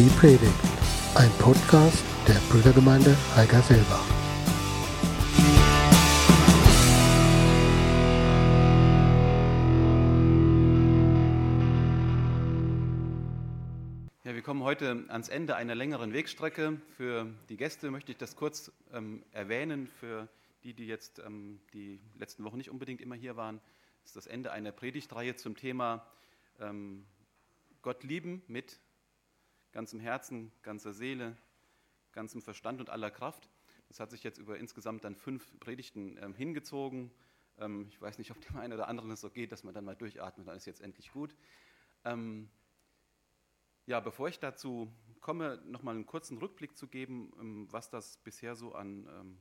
Die Predigt, ein Podcast der Brüdergemeinde Heigerselbach. Ja, wir kommen heute ans Ende einer längeren Wegstrecke. Für die Gäste möchte ich das kurz ähm, erwähnen. Für die, die jetzt ähm, die letzten Wochen nicht unbedingt immer hier waren, ist das Ende einer Predigtreihe zum Thema ähm, Gott lieben mit ganzem Herzen, ganzer Seele, ganzem Verstand und aller Kraft. Das hat sich jetzt über insgesamt dann fünf Predigten ähm, hingezogen. Ähm, ich weiß nicht, ob dem einen oder anderen es so geht, dass man dann mal durchatmet, dann ist jetzt endlich gut. Ähm, ja, bevor ich dazu komme, nochmal einen kurzen Rückblick zu geben, ähm, was das bisher so an, ähm,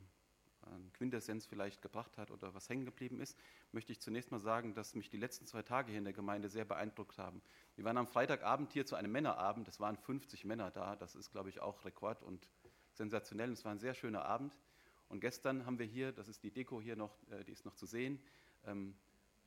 an Quintessenz vielleicht gebracht hat oder was hängen geblieben ist, möchte ich zunächst mal sagen, dass mich die letzten zwei Tage hier in der Gemeinde sehr beeindruckt haben. Wir waren am Freitagabend hier zu einem Männerabend, es waren 50 Männer da, das ist, glaube ich, auch Rekord und sensationell. Es war ein sehr schöner Abend. Und gestern haben wir hier, das ist die Deko hier noch, äh, die ist noch zu sehen, ähm,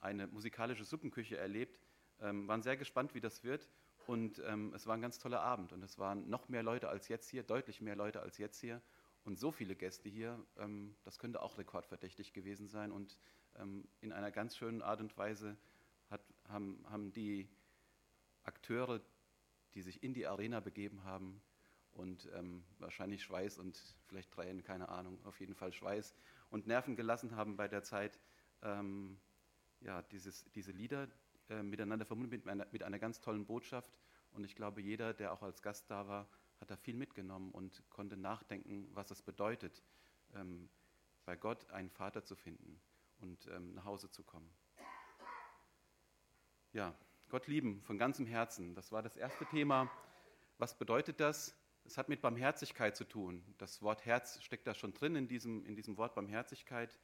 eine musikalische Suppenküche erlebt. Ähm, waren sehr gespannt, wie das wird. Und ähm, es war ein ganz toller Abend. Und es waren noch mehr Leute als jetzt hier, deutlich mehr Leute als jetzt hier. Und so viele Gäste hier, ähm, das könnte auch rekordverdächtig gewesen sein. Und ähm, in einer ganz schönen Art und Weise hat, haben, haben die Akteure, die sich in die Arena begeben haben und ähm, wahrscheinlich Schweiß und vielleicht Tränen, keine Ahnung, auf jeden Fall Schweiß und Nerven gelassen haben bei der Zeit, ähm, ja, dieses, diese Lieder äh, miteinander verbunden mit einer, mit einer ganz tollen Botschaft. Und ich glaube, jeder, der auch als Gast da war, hat da viel mitgenommen und konnte nachdenken, was es bedeutet, ähm, bei Gott einen Vater zu finden und ähm, nach Hause zu kommen. Ja, Gott lieben von ganzem Herzen. Das war das erste Thema. Was bedeutet das? Es hat mit Barmherzigkeit zu tun. Das Wort Herz steckt da schon drin in diesem, in diesem Wort Barmherzigkeit.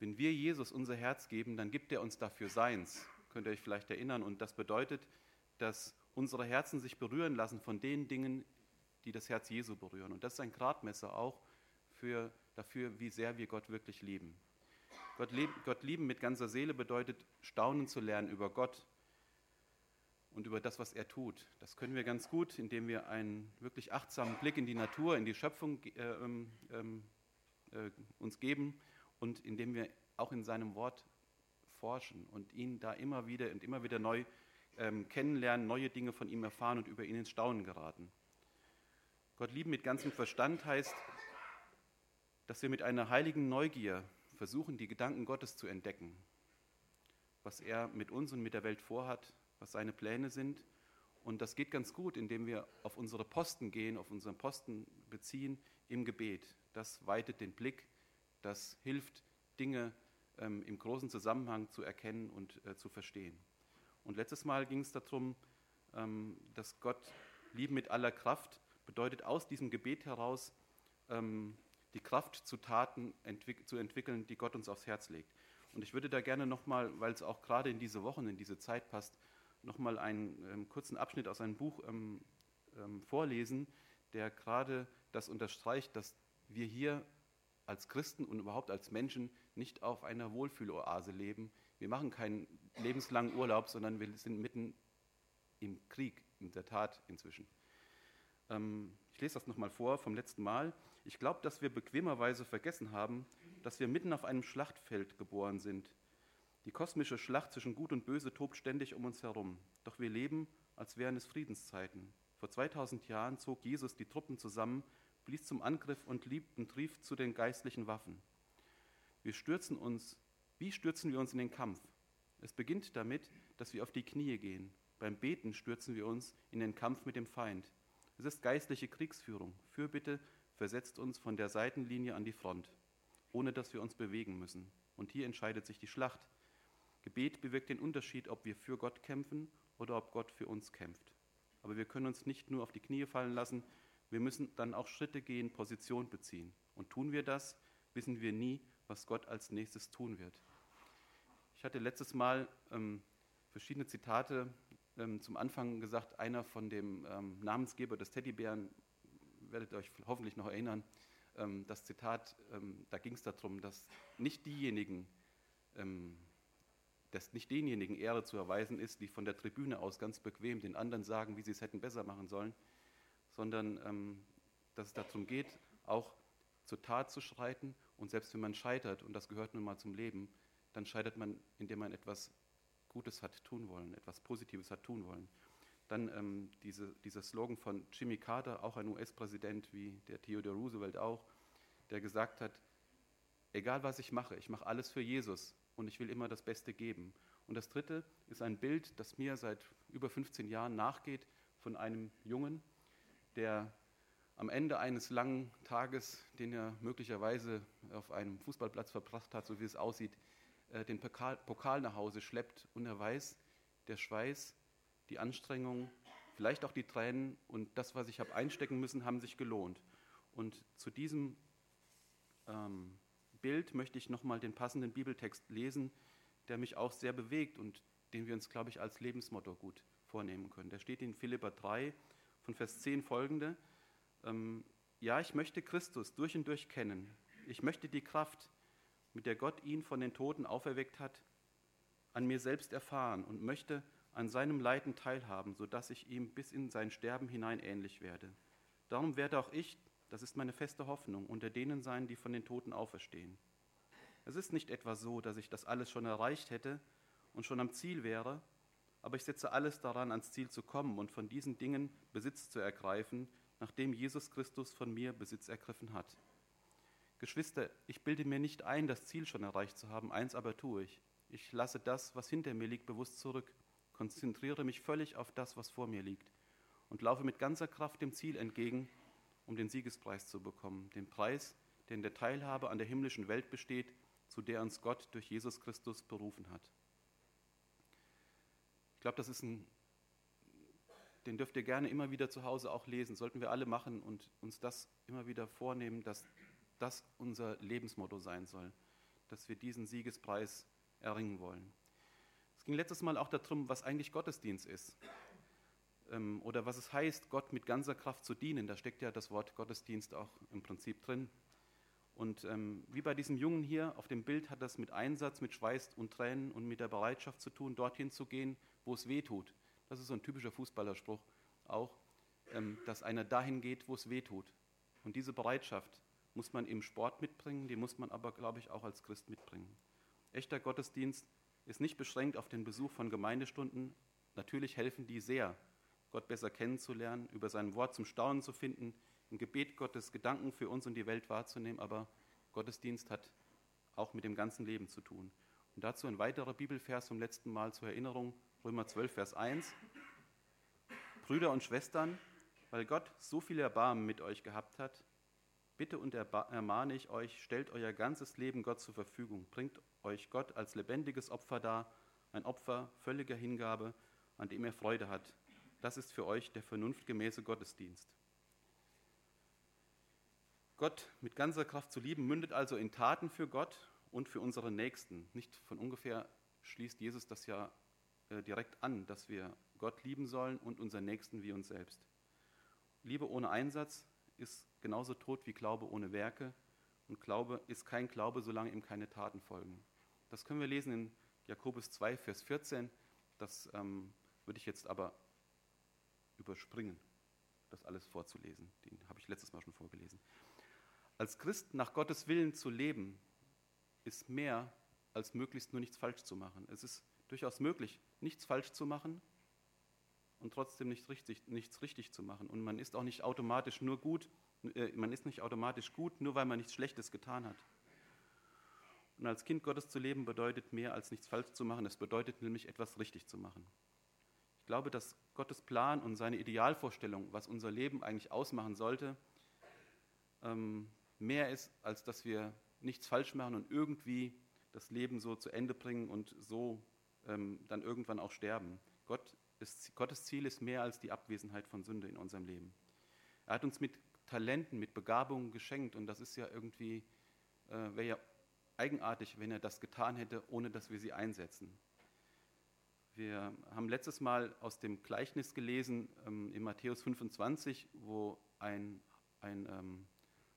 Wenn wir Jesus unser Herz geben, dann gibt er uns dafür seins. Könnt ihr euch vielleicht erinnern. Und das bedeutet, dass unsere Herzen sich berühren lassen von den Dingen, die das Herz Jesu berühren. Und das ist ein Gradmesser auch für, dafür, wie sehr wir Gott wirklich lieben. Gott, lieb, Gott lieben mit ganzer Seele bedeutet, staunen zu lernen über Gott und über das, was er tut. Das können wir ganz gut, indem wir einen wirklich achtsamen Blick in die Natur, in die Schöpfung äh, ähm, äh, uns geben und indem wir auch in seinem Wort forschen und ihn da immer wieder und immer wieder neu ähm, kennenlernen, neue Dinge von ihm erfahren und über ihn ins Staunen geraten. Gott lieben mit ganzem Verstand heißt, dass wir mit einer heiligen Neugier versuchen, die Gedanken Gottes zu entdecken, was er mit uns und mit der Welt vorhat, was seine Pläne sind. Und das geht ganz gut, indem wir auf unsere Posten gehen, auf unseren Posten beziehen im Gebet. Das weitet den Blick, das hilft, Dinge ähm, im großen Zusammenhang zu erkennen und äh, zu verstehen. Und letztes Mal ging es darum, ähm, dass Gott lieben mit aller Kraft bedeutet, aus diesem Gebet heraus ähm, die Kraft zu Taten entwick zu entwickeln, die Gott uns aufs Herz legt. Und ich würde da gerne nochmal, weil es auch gerade in diese Wochen, in diese Zeit passt, nochmal einen ähm, kurzen Abschnitt aus einem Buch ähm, ähm, vorlesen, der gerade das unterstreicht, dass wir hier als Christen und überhaupt als Menschen nicht auf einer Wohlfühloase leben. Wir machen keinen lebenslangen Urlaub, sondern wir sind mitten im Krieg, in der Tat inzwischen. Ähm, ich lese das nochmal vor vom letzten Mal. Ich glaube, dass wir bequemerweise vergessen haben, dass wir mitten auf einem Schlachtfeld geboren sind. Die kosmische Schlacht zwischen Gut und Böse tobt ständig um uns herum. Doch wir leben, als wären es Friedenszeiten. Vor 2000 Jahren zog Jesus die Truppen zusammen, blies zum Angriff und, lieb und rief zu den geistlichen Waffen. Wir stürzen uns, wie stürzen wir uns in den Kampf? Es beginnt damit, dass wir auf die Knie gehen. Beim Beten stürzen wir uns in den Kampf mit dem Feind. Es ist geistliche Kriegsführung. Fürbitte versetzt uns von der Seitenlinie an die Front, ohne dass wir uns bewegen müssen. Und hier entscheidet sich die Schlacht. Gebet bewirkt den Unterschied, ob wir für Gott kämpfen oder ob Gott für uns kämpft. Aber wir können uns nicht nur auf die Knie fallen lassen, wir müssen dann auch Schritte gehen, Position beziehen. Und tun wir das, wissen wir nie, was Gott als nächstes tun wird. Ich hatte letztes Mal ähm, verschiedene Zitate ähm, zum Anfang gesagt, einer von dem ähm, Namensgeber des Teddybären, werdet ihr euch hoffentlich noch erinnern, ähm, das Zitat, ähm, da ging es darum, dass nicht diejenigen, ähm, dass nicht denjenigen Ehre zu erweisen ist, die von der Tribüne aus ganz bequem den anderen sagen, wie sie es hätten besser machen sollen, sondern dass es darum geht, auch zur Tat zu schreiten. Und selbst wenn man scheitert, und das gehört nun mal zum Leben, dann scheitert man, indem man etwas Gutes hat tun wollen, etwas Positives hat tun wollen. Dann ähm, diese, dieser Slogan von Jimmy Carter, auch ein US-Präsident wie der Theodore Roosevelt auch, der gesagt hat, egal was ich mache, ich mache alles für Jesus und ich will immer das Beste geben. Und das dritte ist ein Bild, das mir seit über 15 Jahren nachgeht, von einem Jungen, der am Ende eines langen Tages, den er möglicherweise auf einem Fußballplatz verbracht hat, so wie es aussieht, äh, den Pokal nach Hause schleppt und er weiß, der Schweiß, die Anstrengung, vielleicht auch die Tränen und das, was ich habe einstecken müssen, haben sich gelohnt. Und zu diesem ähm, Bild möchte ich nochmal den passenden Bibeltext lesen, der mich auch sehr bewegt und den wir uns, glaube ich, als Lebensmotto gut vornehmen können. Der steht in Philippa 3 von Vers 10 folgende. Ähm, ja, ich möchte Christus durch und durch kennen. Ich möchte die Kraft, mit der Gott ihn von den Toten auferweckt hat, an mir selbst erfahren und möchte an seinem Leiden teilhaben, sodass ich ihm bis in sein Sterben hinein ähnlich werde. Darum werde auch ich, das ist meine feste Hoffnung, unter denen sein, die von den Toten auferstehen. Es ist nicht etwa so, dass ich das alles schon erreicht hätte und schon am Ziel wäre, aber ich setze alles daran, ans Ziel zu kommen und von diesen Dingen Besitz zu ergreifen, nachdem Jesus Christus von mir Besitz ergriffen hat. Geschwister, ich bilde mir nicht ein, das Ziel schon erreicht zu haben, eins aber tue ich. Ich lasse das, was hinter mir liegt, bewusst zurück, konzentriere mich völlig auf das, was vor mir liegt und laufe mit ganzer Kraft dem Ziel entgegen, um den Siegespreis zu bekommen, den Preis, der in der Teilhabe an der himmlischen Welt besteht, zu der uns Gott durch Jesus Christus berufen hat. Ich glaube, das ist ein den dürft ihr gerne immer wieder zu Hause auch lesen, sollten wir alle machen und uns das immer wieder vornehmen, dass das unser Lebensmotto sein soll, dass wir diesen Siegespreis erringen wollen. Es ging letztes Mal auch darum, was eigentlich Gottesdienst ist ähm, oder was es heißt, Gott mit ganzer Kraft zu dienen. Da steckt ja das Wort Gottesdienst auch im Prinzip drin. Und ähm, wie bei diesem Jungen hier auf dem Bild hat das mit Einsatz, mit Schweiß und Tränen und mit der Bereitschaft zu tun, dorthin zu gehen, wo es weh tut. Das ist so ein typischer Fußballerspruch auch, ähm, dass einer dahin geht, wo es weh tut. Und diese Bereitschaft muss man im Sport mitbringen, die muss man aber, glaube ich, auch als Christ mitbringen. Echter Gottesdienst ist nicht beschränkt auf den Besuch von Gemeindestunden. Natürlich helfen die sehr, Gott besser kennenzulernen, über sein Wort zum Staunen zu finden, im Gebet Gottes Gedanken für uns und die Welt wahrzunehmen, aber Gottesdienst hat auch mit dem ganzen Leben zu tun. Und dazu ein weiterer Bibelvers vom letzten Mal zur Erinnerung, Römer 12, Vers 1. Brüder und Schwestern, weil Gott so viel Erbarmen mit euch gehabt hat, bitte und ermahne ich euch, stellt euer ganzes Leben Gott zur Verfügung, bringt euch Gott als lebendiges Opfer dar, ein Opfer völliger Hingabe, an dem er Freude hat. Das ist für euch der vernunftgemäße Gottesdienst. Gott mit ganzer Kraft zu lieben, mündet also in Taten für Gott und für unsere Nächsten. Nicht von ungefähr schließt Jesus das ja äh, direkt an, dass wir Gott lieben sollen und unseren Nächsten wie uns selbst. Liebe ohne Einsatz ist genauso tot wie Glaube ohne Werke und Glaube ist kein Glaube, solange ihm keine Taten folgen. Das können wir lesen in Jakobus 2, Vers 14. Das ähm, würde ich jetzt aber überspringen, das alles vorzulesen. Den habe ich letztes Mal schon vorgelesen. Als Christ nach Gottes Willen zu leben, ist mehr als möglichst nur nichts falsch zu machen. Es ist durchaus möglich, nichts falsch zu machen und trotzdem nicht richtig, nichts richtig zu machen. Und man ist auch nicht automatisch nur gut, äh, man ist nicht automatisch gut, nur weil man nichts Schlechtes getan hat. Und als Kind Gottes zu leben bedeutet mehr als nichts falsch zu machen. Es bedeutet nämlich etwas richtig zu machen. Ich glaube, dass Gottes Plan und seine Idealvorstellung, was unser Leben eigentlich ausmachen sollte, ähm, mehr ist, als dass wir nichts falsch machen und irgendwie das Leben so zu Ende bringen und so ähm, dann irgendwann auch sterben. Gott ist, Gottes Ziel ist mehr als die Abwesenheit von Sünde in unserem Leben. Er hat uns mit Talenten, mit Begabungen geschenkt und das ist ja irgendwie, äh, wäre ja eigenartig, wenn er das getan hätte, ohne dass wir sie einsetzen. Wir haben letztes Mal aus dem Gleichnis gelesen ähm, in Matthäus 25, wo ein, ein ähm,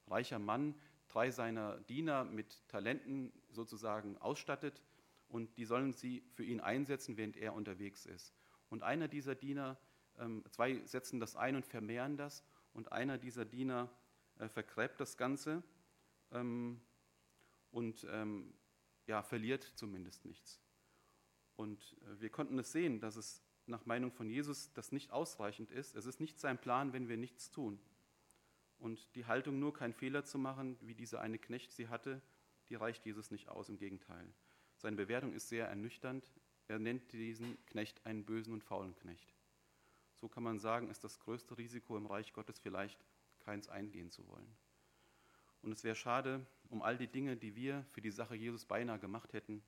reicher Mann drei seiner Diener mit Talenten sozusagen ausstattet und die sollen sie für ihn einsetzen, während er unterwegs ist. Und einer dieser Diener, ähm, zwei setzen das ein und vermehren das und einer dieser Diener äh, vergräbt das Ganze ähm, und ähm, ja, verliert zumindest nichts. Und äh, wir konnten es sehen, dass es nach Meinung von Jesus das nicht ausreichend ist. Es ist nicht sein Plan, wenn wir nichts tun. Und die Haltung, nur keinen Fehler zu machen, wie dieser eine Knecht sie hatte, die reicht Jesus nicht aus, im Gegenteil. Seine Bewertung ist sehr ernüchternd. Er nennt diesen Knecht einen bösen und faulen Knecht. So kann man sagen, ist das größte Risiko im Reich Gottes vielleicht, keins eingehen zu wollen. Und es wäre schade um all die Dinge, die wir für die Sache Jesus beinahe gemacht hätten,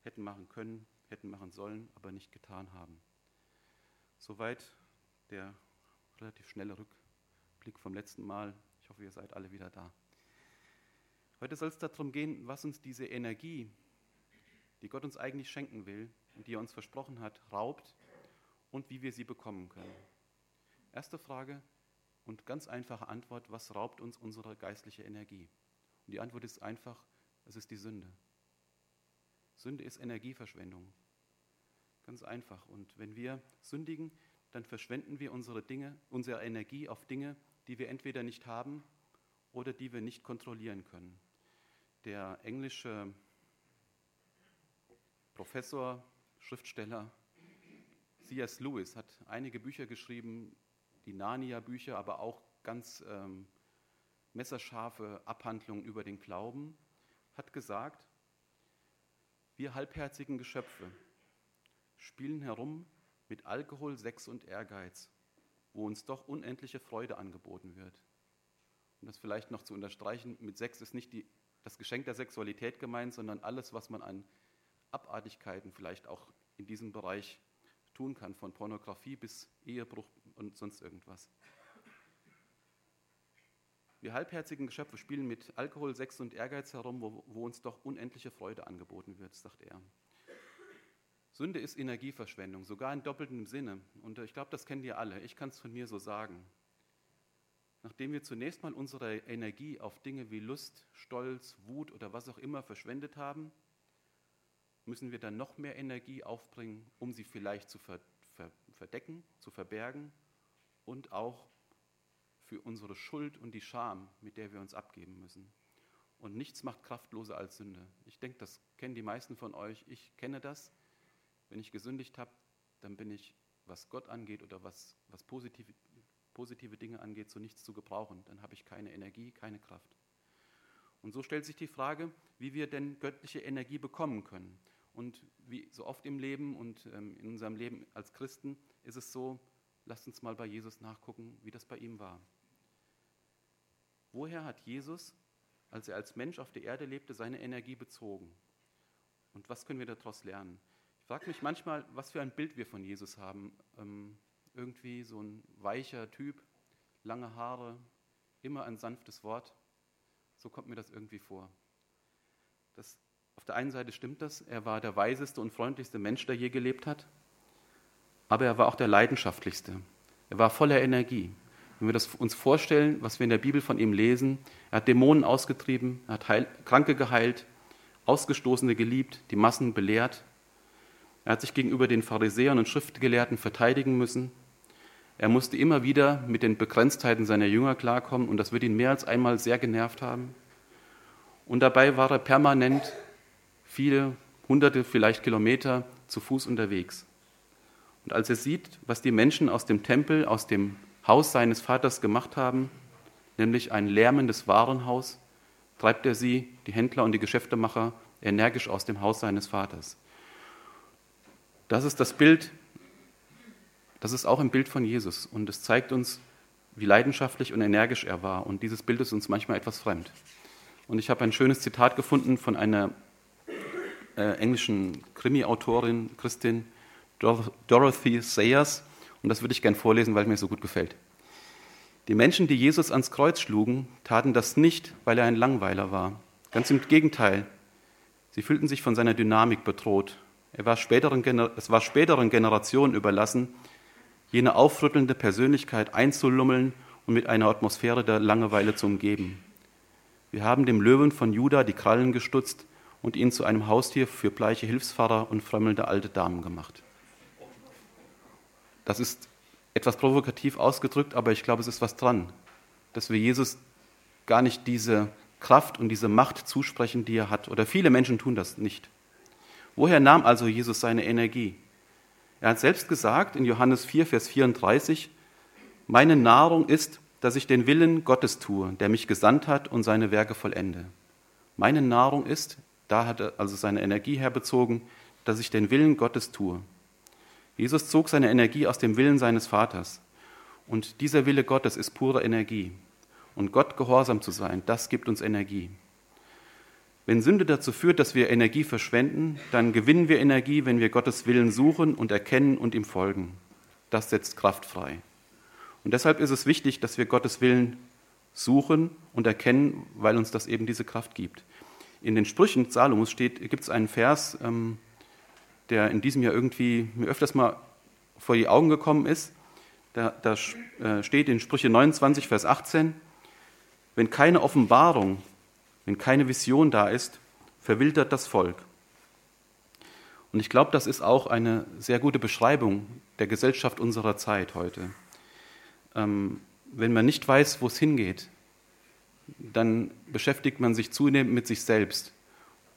hätten machen können, hätten machen sollen, aber nicht getan haben. Soweit der relativ schnelle Rückblick vom letzten Mal. Ich hoffe, ihr seid alle wieder da. Heute soll es darum gehen, was uns diese Energie, die Gott uns eigentlich schenken will und die er uns versprochen hat, raubt und wie wir sie bekommen können. Erste Frage und ganz einfache Antwort, was raubt uns unsere geistliche Energie? Und die Antwort ist einfach, es ist die Sünde. Sünde ist Energieverschwendung. Ganz einfach. Und wenn wir sündigen, dann verschwenden wir unsere Dinge, unsere Energie auf Dinge, die wir entweder nicht haben oder die wir nicht kontrollieren können. Der englische Professor, Schriftsteller C.S. Lewis hat einige Bücher geschrieben, die Narnia-Bücher, aber auch ganz ähm, messerscharfe Abhandlungen über den Glauben, hat gesagt, wir halbherzigen Geschöpfe spielen herum mit Alkohol, Sex und Ehrgeiz, wo uns doch unendliche Freude angeboten wird. Um das vielleicht noch zu unterstreichen, mit Sex ist nicht die, das Geschenk der Sexualität gemeint, sondern alles, was man an Abartigkeiten vielleicht auch in diesem Bereich tun kann, von Pornografie bis Ehebruch und sonst irgendwas. Wir halbherzigen Geschöpfe spielen mit Alkohol, Sex und Ehrgeiz herum, wo, wo uns doch unendliche Freude angeboten wird, sagt er. Sünde ist Energieverschwendung, sogar in doppeltem Sinne. Und ich glaube, das kennt ihr alle. Ich kann es von mir so sagen. Nachdem wir zunächst mal unsere Energie auf Dinge wie Lust, Stolz, Wut oder was auch immer verschwendet haben, müssen wir dann noch mehr Energie aufbringen, um sie vielleicht zu verdecken, zu verbergen und auch für unsere Schuld und die Scham, mit der wir uns abgeben müssen. Und nichts macht kraftloser als Sünde. Ich denke, das kennen die meisten von euch. Ich kenne das. Wenn ich gesündigt habe, dann bin ich, was Gott angeht oder was, was positive, positive Dinge angeht, so nichts zu gebrauchen. Dann habe ich keine Energie, keine Kraft. Und so stellt sich die Frage, wie wir denn göttliche Energie bekommen können. Und wie so oft im Leben und ähm, in unserem Leben als Christen ist es so, lasst uns mal bei Jesus nachgucken, wie das bei ihm war. Woher hat Jesus, als er als Mensch auf der Erde lebte, seine Energie bezogen? Und was können wir daraus lernen? Ich frage mich manchmal, was für ein Bild wir von Jesus haben. Ähm, irgendwie so ein weicher Typ, lange Haare, immer ein sanftes Wort. So kommt mir das irgendwie vor. Das, auf der einen Seite stimmt das, er war der weiseste und freundlichste Mensch, der je gelebt hat, aber er war auch der leidenschaftlichste. Er war voller Energie. Wenn wir das uns vorstellen, was wir in der Bibel von ihm lesen, er hat Dämonen ausgetrieben, er hat Heil Kranke geheilt, Ausgestoßene geliebt, die Massen belehrt, er hat sich gegenüber den Pharisäern und Schriftgelehrten verteidigen müssen. Er musste immer wieder mit den Begrenztheiten seiner Jünger klarkommen und das wird ihn mehr als einmal sehr genervt haben. Und dabei war er permanent viele hunderte, vielleicht Kilometer zu Fuß unterwegs. Und als er sieht, was die Menschen aus dem Tempel, aus dem Haus seines Vaters gemacht haben, nämlich ein lärmendes Warenhaus, treibt er sie, die Händler und die Geschäftemacher, energisch aus dem Haus seines Vaters. Das ist das Bild, das ist auch ein Bild von Jesus und es zeigt uns, wie leidenschaftlich und energisch er war. Und dieses Bild ist uns manchmal etwas fremd. Und ich habe ein schönes Zitat gefunden von einer äh, englischen Krimi-Autorin, Christin Dorothy Sayers. Und das würde ich gern vorlesen, weil mir so gut gefällt. Die Menschen, die Jesus ans Kreuz schlugen, taten das nicht, weil er ein Langweiler war. Ganz im Gegenteil. Sie fühlten sich von seiner Dynamik bedroht, er war späteren, es war späteren Generationen überlassen, jene aufrüttelnde Persönlichkeit einzulummeln und mit einer Atmosphäre der Langeweile zu umgeben. Wir haben dem Löwen von Juda die Krallen gestutzt und ihn zu einem Haustier für bleiche Hilfsfahrer und frömmelnde alte Damen gemacht. Das ist etwas provokativ ausgedrückt, aber ich glaube, es ist was dran, dass wir Jesus gar nicht diese Kraft und diese Macht zusprechen, die er hat. Oder viele Menschen tun das nicht. Woher nahm also Jesus seine Energie? Er hat selbst gesagt in Johannes 4, Vers 34, meine Nahrung ist, dass ich den Willen Gottes tue, der mich gesandt hat und seine Werke vollende. Meine Nahrung ist, da hat er also seine Energie herbezogen, dass ich den Willen Gottes tue. Jesus zog seine Energie aus dem Willen seines Vaters. Und dieser Wille Gottes ist pure Energie. Und Gott gehorsam zu sein, das gibt uns Energie. Wenn Sünde dazu führt, dass wir Energie verschwenden, dann gewinnen wir Energie, wenn wir Gottes Willen suchen und erkennen und ihm folgen. Das setzt Kraft frei. Und deshalb ist es wichtig, dass wir Gottes Willen suchen und erkennen, weil uns das eben diese Kraft gibt. In den Sprüchen Salomos gibt es einen Vers, ähm, der in diesem Jahr irgendwie mir öfters mal vor die Augen gekommen ist. Da, da äh, steht in Sprüche 29, Vers 18, wenn keine Offenbarung wenn keine Vision da ist, verwildert das Volk. Und ich glaube, das ist auch eine sehr gute Beschreibung der Gesellschaft unserer Zeit heute. Ähm, wenn man nicht weiß, wo es hingeht, dann beschäftigt man sich zunehmend mit sich selbst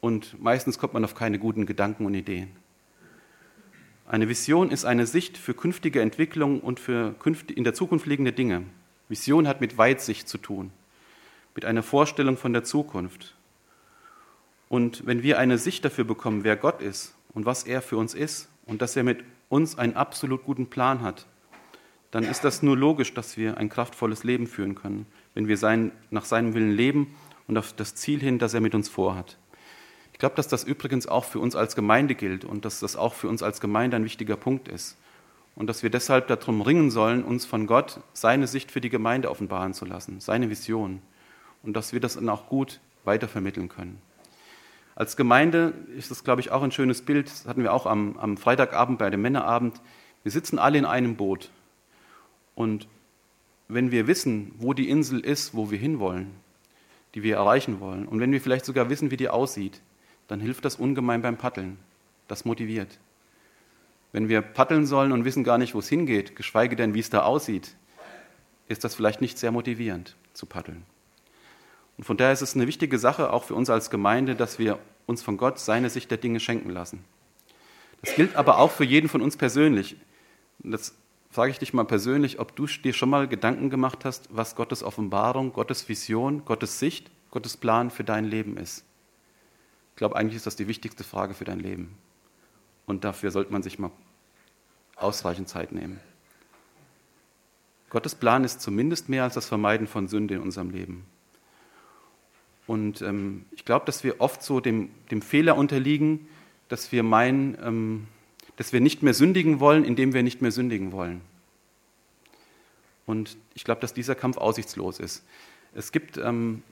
und meistens kommt man auf keine guten Gedanken und Ideen. Eine Vision ist eine Sicht für künftige Entwicklung und für in der Zukunft liegende Dinge. Vision hat mit Weitsicht zu tun mit einer Vorstellung von der Zukunft. Und wenn wir eine Sicht dafür bekommen, wer Gott ist und was er für uns ist und dass er mit uns einen absolut guten Plan hat, dann ist das nur logisch, dass wir ein kraftvolles Leben führen können, wenn wir sein, nach seinem Willen leben und auf das Ziel hin, das er mit uns vorhat. Ich glaube, dass das übrigens auch für uns als Gemeinde gilt und dass das auch für uns als Gemeinde ein wichtiger Punkt ist. Und dass wir deshalb darum ringen sollen, uns von Gott seine Sicht für die Gemeinde offenbaren zu lassen, seine Vision und dass wir das dann auch gut weitervermitteln können. Als Gemeinde ist das, glaube ich, auch ein schönes Bild. Das hatten wir auch am, am Freitagabend bei dem Männerabend. Wir sitzen alle in einem Boot. Und wenn wir wissen, wo die Insel ist, wo wir hinwollen, die wir erreichen wollen, und wenn wir vielleicht sogar wissen, wie die aussieht, dann hilft das ungemein beim Paddeln. Das motiviert. Wenn wir paddeln sollen und wissen gar nicht, wo es hingeht, geschweige denn, wie es da aussieht, ist das vielleicht nicht sehr motivierend zu paddeln. Und von daher ist es eine wichtige Sache, auch für uns als Gemeinde, dass wir uns von Gott seine Sicht der Dinge schenken lassen. Das gilt aber auch für jeden von uns persönlich. Das frage ich dich mal persönlich, ob du dir schon mal Gedanken gemacht hast, was Gottes Offenbarung, Gottes Vision, Gottes Sicht, Gottes Plan für dein Leben ist. Ich glaube, eigentlich ist das die wichtigste Frage für dein Leben. Und dafür sollte man sich mal ausreichend Zeit nehmen. Gottes Plan ist zumindest mehr als das Vermeiden von Sünde in unserem Leben. Und ähm, ich glaube, dass wir oft so dem, dem Fehler unterliegen, dass wir meinen, ähm, dass wir nicht mehr sündigen wollen, indem wir nicht mehr sündigen wollen. Und ich glaube, dass dieser Kampf aussichtslos ist. Es gibt, ähm,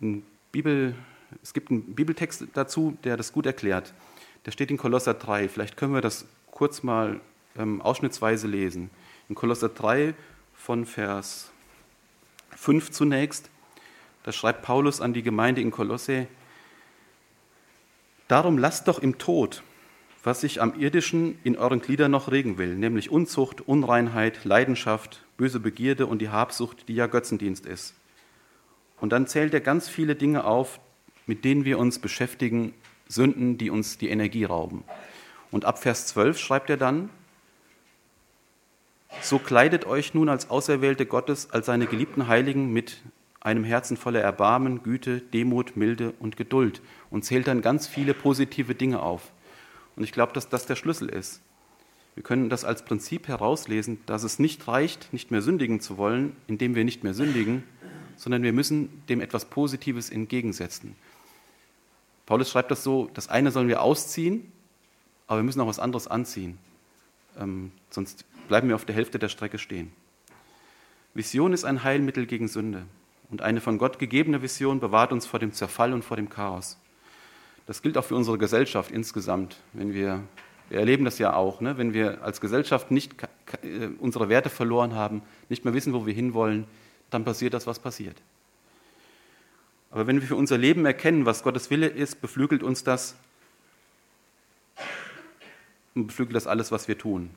einen Bibel, es gibt einen Bibeltext dazu, der das gut erklärt. Der steht in Kolosser 3. Vielleicht können wir das kurz mal ähm, ausschnittsweise lesen. In Kolosser 3 von Vers 5 zunächst. Da schreibt Paulus an die Gemeinde in Kolosse, Darum lasst doch im Tod, was sich am irdischen in euren Gliedern noch regen will, nämlich Unzucht, Unreinheit, Leidenschaft, böse Begierde und die Habsucht, die ja Götzendienst ist. Und dann zählt er ganz viele Dinge auf, mit denen wir uns beschäftigen, Sünden, die uns die Energie rauben. Und ab Vers 12 schreibt er dann, so kleidet euch nun als Auserwählte Gottes, als seine geliebten Heiligen mit einem Herzen voller Erbarmen, Güte, Demut, Milde und Geduld und zählt dann ganz viele positive Dinge auf. Und ich glaube, dass das der Schlüssel ist. Wir können das als Prinzip herauslesen, dass es nicht reicht, nicht mehr sündigen zu wollen, indem wir nicht mehr sündigen, sondern wir müssen dem etwas Positives entgegensetzen. Paulus schreibt das so, das eine sollen wir ausziehen, aber wir müssen auch was anderes anziehen. Ähm, sonst bleiben wir auf der Hälfte der Strecke stehen. Vision ist ein Heilmittel gegen Sünde. Und eine von Gott gegebene Vision bewahrt uns vor dem Zerfall und vor dem Chaos. Das gilt auch für unsere Gesellschaft insgesamt. Wenn wir, wir erleben das ja auch, ne? wenn wir als Gesellschaft nicht äh, unsere Werte verloren haben, nicht mehr wissen, wo wir hinwollen, dann passiert das, was passiert. Aber wenn wir für unser Leben erkennen, was Gottes Wille ist, beflügelt uns das und beflügelt das alles, was wir tun.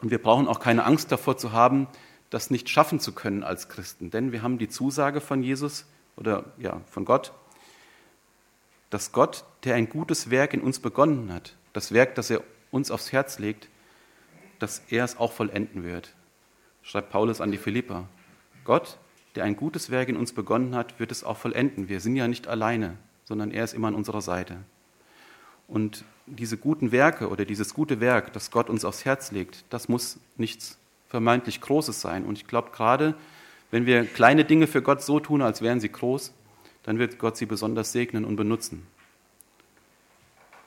Und wir brauchen auch keine Angst davor zu haben, das nicht schaffen zu können als Christen. Denn wir haben die Zusage von Jesus oder ja, von Gott, dass Gott, der ein gutes Werk in uns begonnen hat, das Werk, das er uns aufs Herz legt, dass er es auch vollenden wird. Schreibt Paulus an die Philippa. Gott, der ein gutes Werk in uns begonnen hat, wird es auch vollenden. Wir sind ja nicht alleine, sondern er ist immer an unserer Seite. Und diese guten Werke oder dieses gute Werk, das Gott uns aufs Herz legt, das muss nichts vermeintlich Großes sein. Und ich glaube, gerade wenn wir kleine Dinge für Gott so tun, als wären sie groß, dann wird Gott sie besonders segnen und benutzen.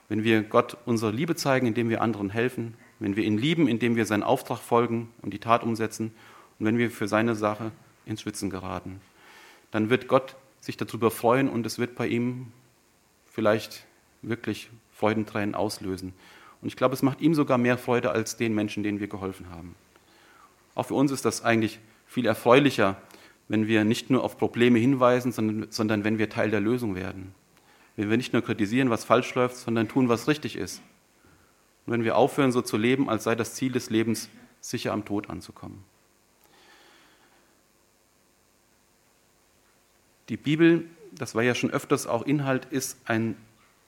Wenn wir Gott unsere Liebe zeigen, indem wir anderen helfen, wenn wir ihn lieben, indem wir seinen Auftrag folgen und die Tat umsetzen und wenn wir für seine Sache ins Schwitzen geraten, dann wird Gott sich darüber freuen und es wird bei ihm vielleicht wirklich Freudentränen auslösen. Und ich glaube, es macht ihm sogar mehr Freude als den Menschen, denen wir geholfen haben. Auch für uns ist das eigentlich viel erfreulicher, wenn wir nicht nur auf Probleme hinweisen, sondern, sondern wenn wir Teil der Lösung werden. Wenn wir nicht nur kritisieren, was falsch läuft, sondern tun, was richtig ist. Und wenn wir aufhören, so zu leben, als sei das Ziel des Lebens, sicher am Tod anzukommen. Die Bibel, das war ja schon öfters auch Inhalt, ist ein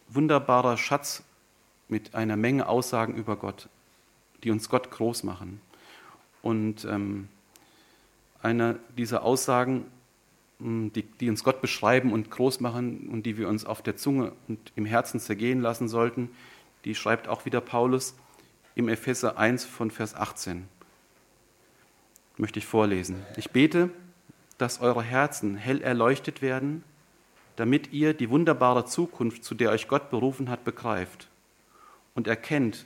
wunderbarer Schatz mit einer Menge Aussagen über Gott, die uns Gott groß machen. Und ähm, eine dieser Aussagen, hm, die, die, uns Gott beschreiben und groß machen und die wir uns auf der Zunge und im Herzen zergehen lassen sollten, die schreibt auch wieder Paulus im Epheser 1 von Vers 18. Möchte ich vorlesen. Ich bete, dass eure Herzen hell erleuchtet werden, damit ihr die wunderbare Zukunft, zu der euch Gott berufen hat, begreift und erkennt,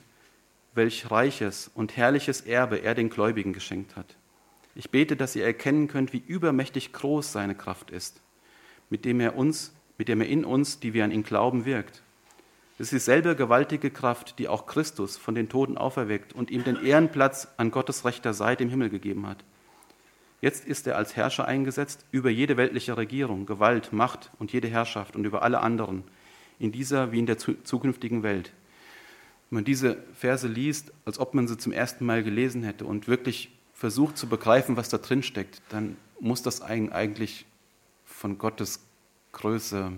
welch reiches und herrliches Erbe er den Gläubigen geschenkt hat. Ich bete, dass ihr erkennen könnt, wie übermächtig groß seine Kraft ist, mit dem er uns, mit dem er in uns, die wir an ihn glauben, wirkt. Es ist dieselbe gewaltige Kraft, die auch Christus von den Toten auferweckt und ihm den Ehrenplatz an Gottes rechter Seite im Himmel gegeben hat. Jetzt ist er als Herrscher eingesetzt über jede weltliche Regierung, Gewalt, Macht und jede Herrschaft und über alle anderen, in dieser wie in der zukünftigen Welt. Wenn man diese Verse liest, als ob man sie zum ersten Mal gelesen hätte und wirklich versucht zu begreifen, was da drin steckt, dann muss das eigentlich von Gottes Größe,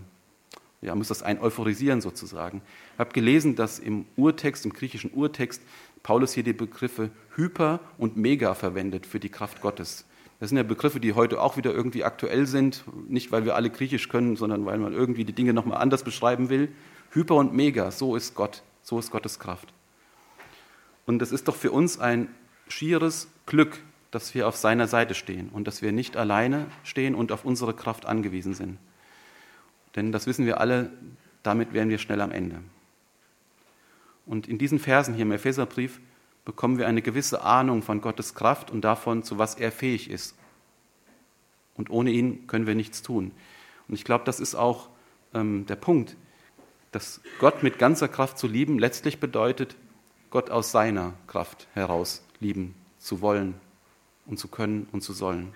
ja, muss das ein euphorisieren sozusagen. Ich habe gelesen, dass im Urtext, im griechischen Urtext, Paulus hier die Begriffe Hyper und Mega verwendet für die Kraft Gottes. Das sind ja Begriffe, die heute auch wieder irgendwie aktuell sind, nicht weil wir alle Griechisch können, sondern weil man irgendwie die Dinge nochmal anders beschreiben will. Hyper und Mega, so ist Gott. So ist Gottes Kraft. Und es ist doch für uns ein schieres Glück, dass wir auf seiner Seite stehen und dass wir nicht alleine stehen und auf unsere Kraft angewiesen sind. Denn das wissen wir alle, damit wären wir schnell am Ende. Und in diesen Versen hier im Epheserbrief bekommen wir eine gewisse Ahnung von Gottes Kraft und davon, zu was er fähig ist. Und ohne ihn können wir nichts tun. Und ich glaube, das ist auch ähm, der Punkt dass Gott mit ganzer Kraft zu lieben letztlich bedeutet, Gott aus seiner Kraft heraus lieben zu wollen und zu können und zu sollen.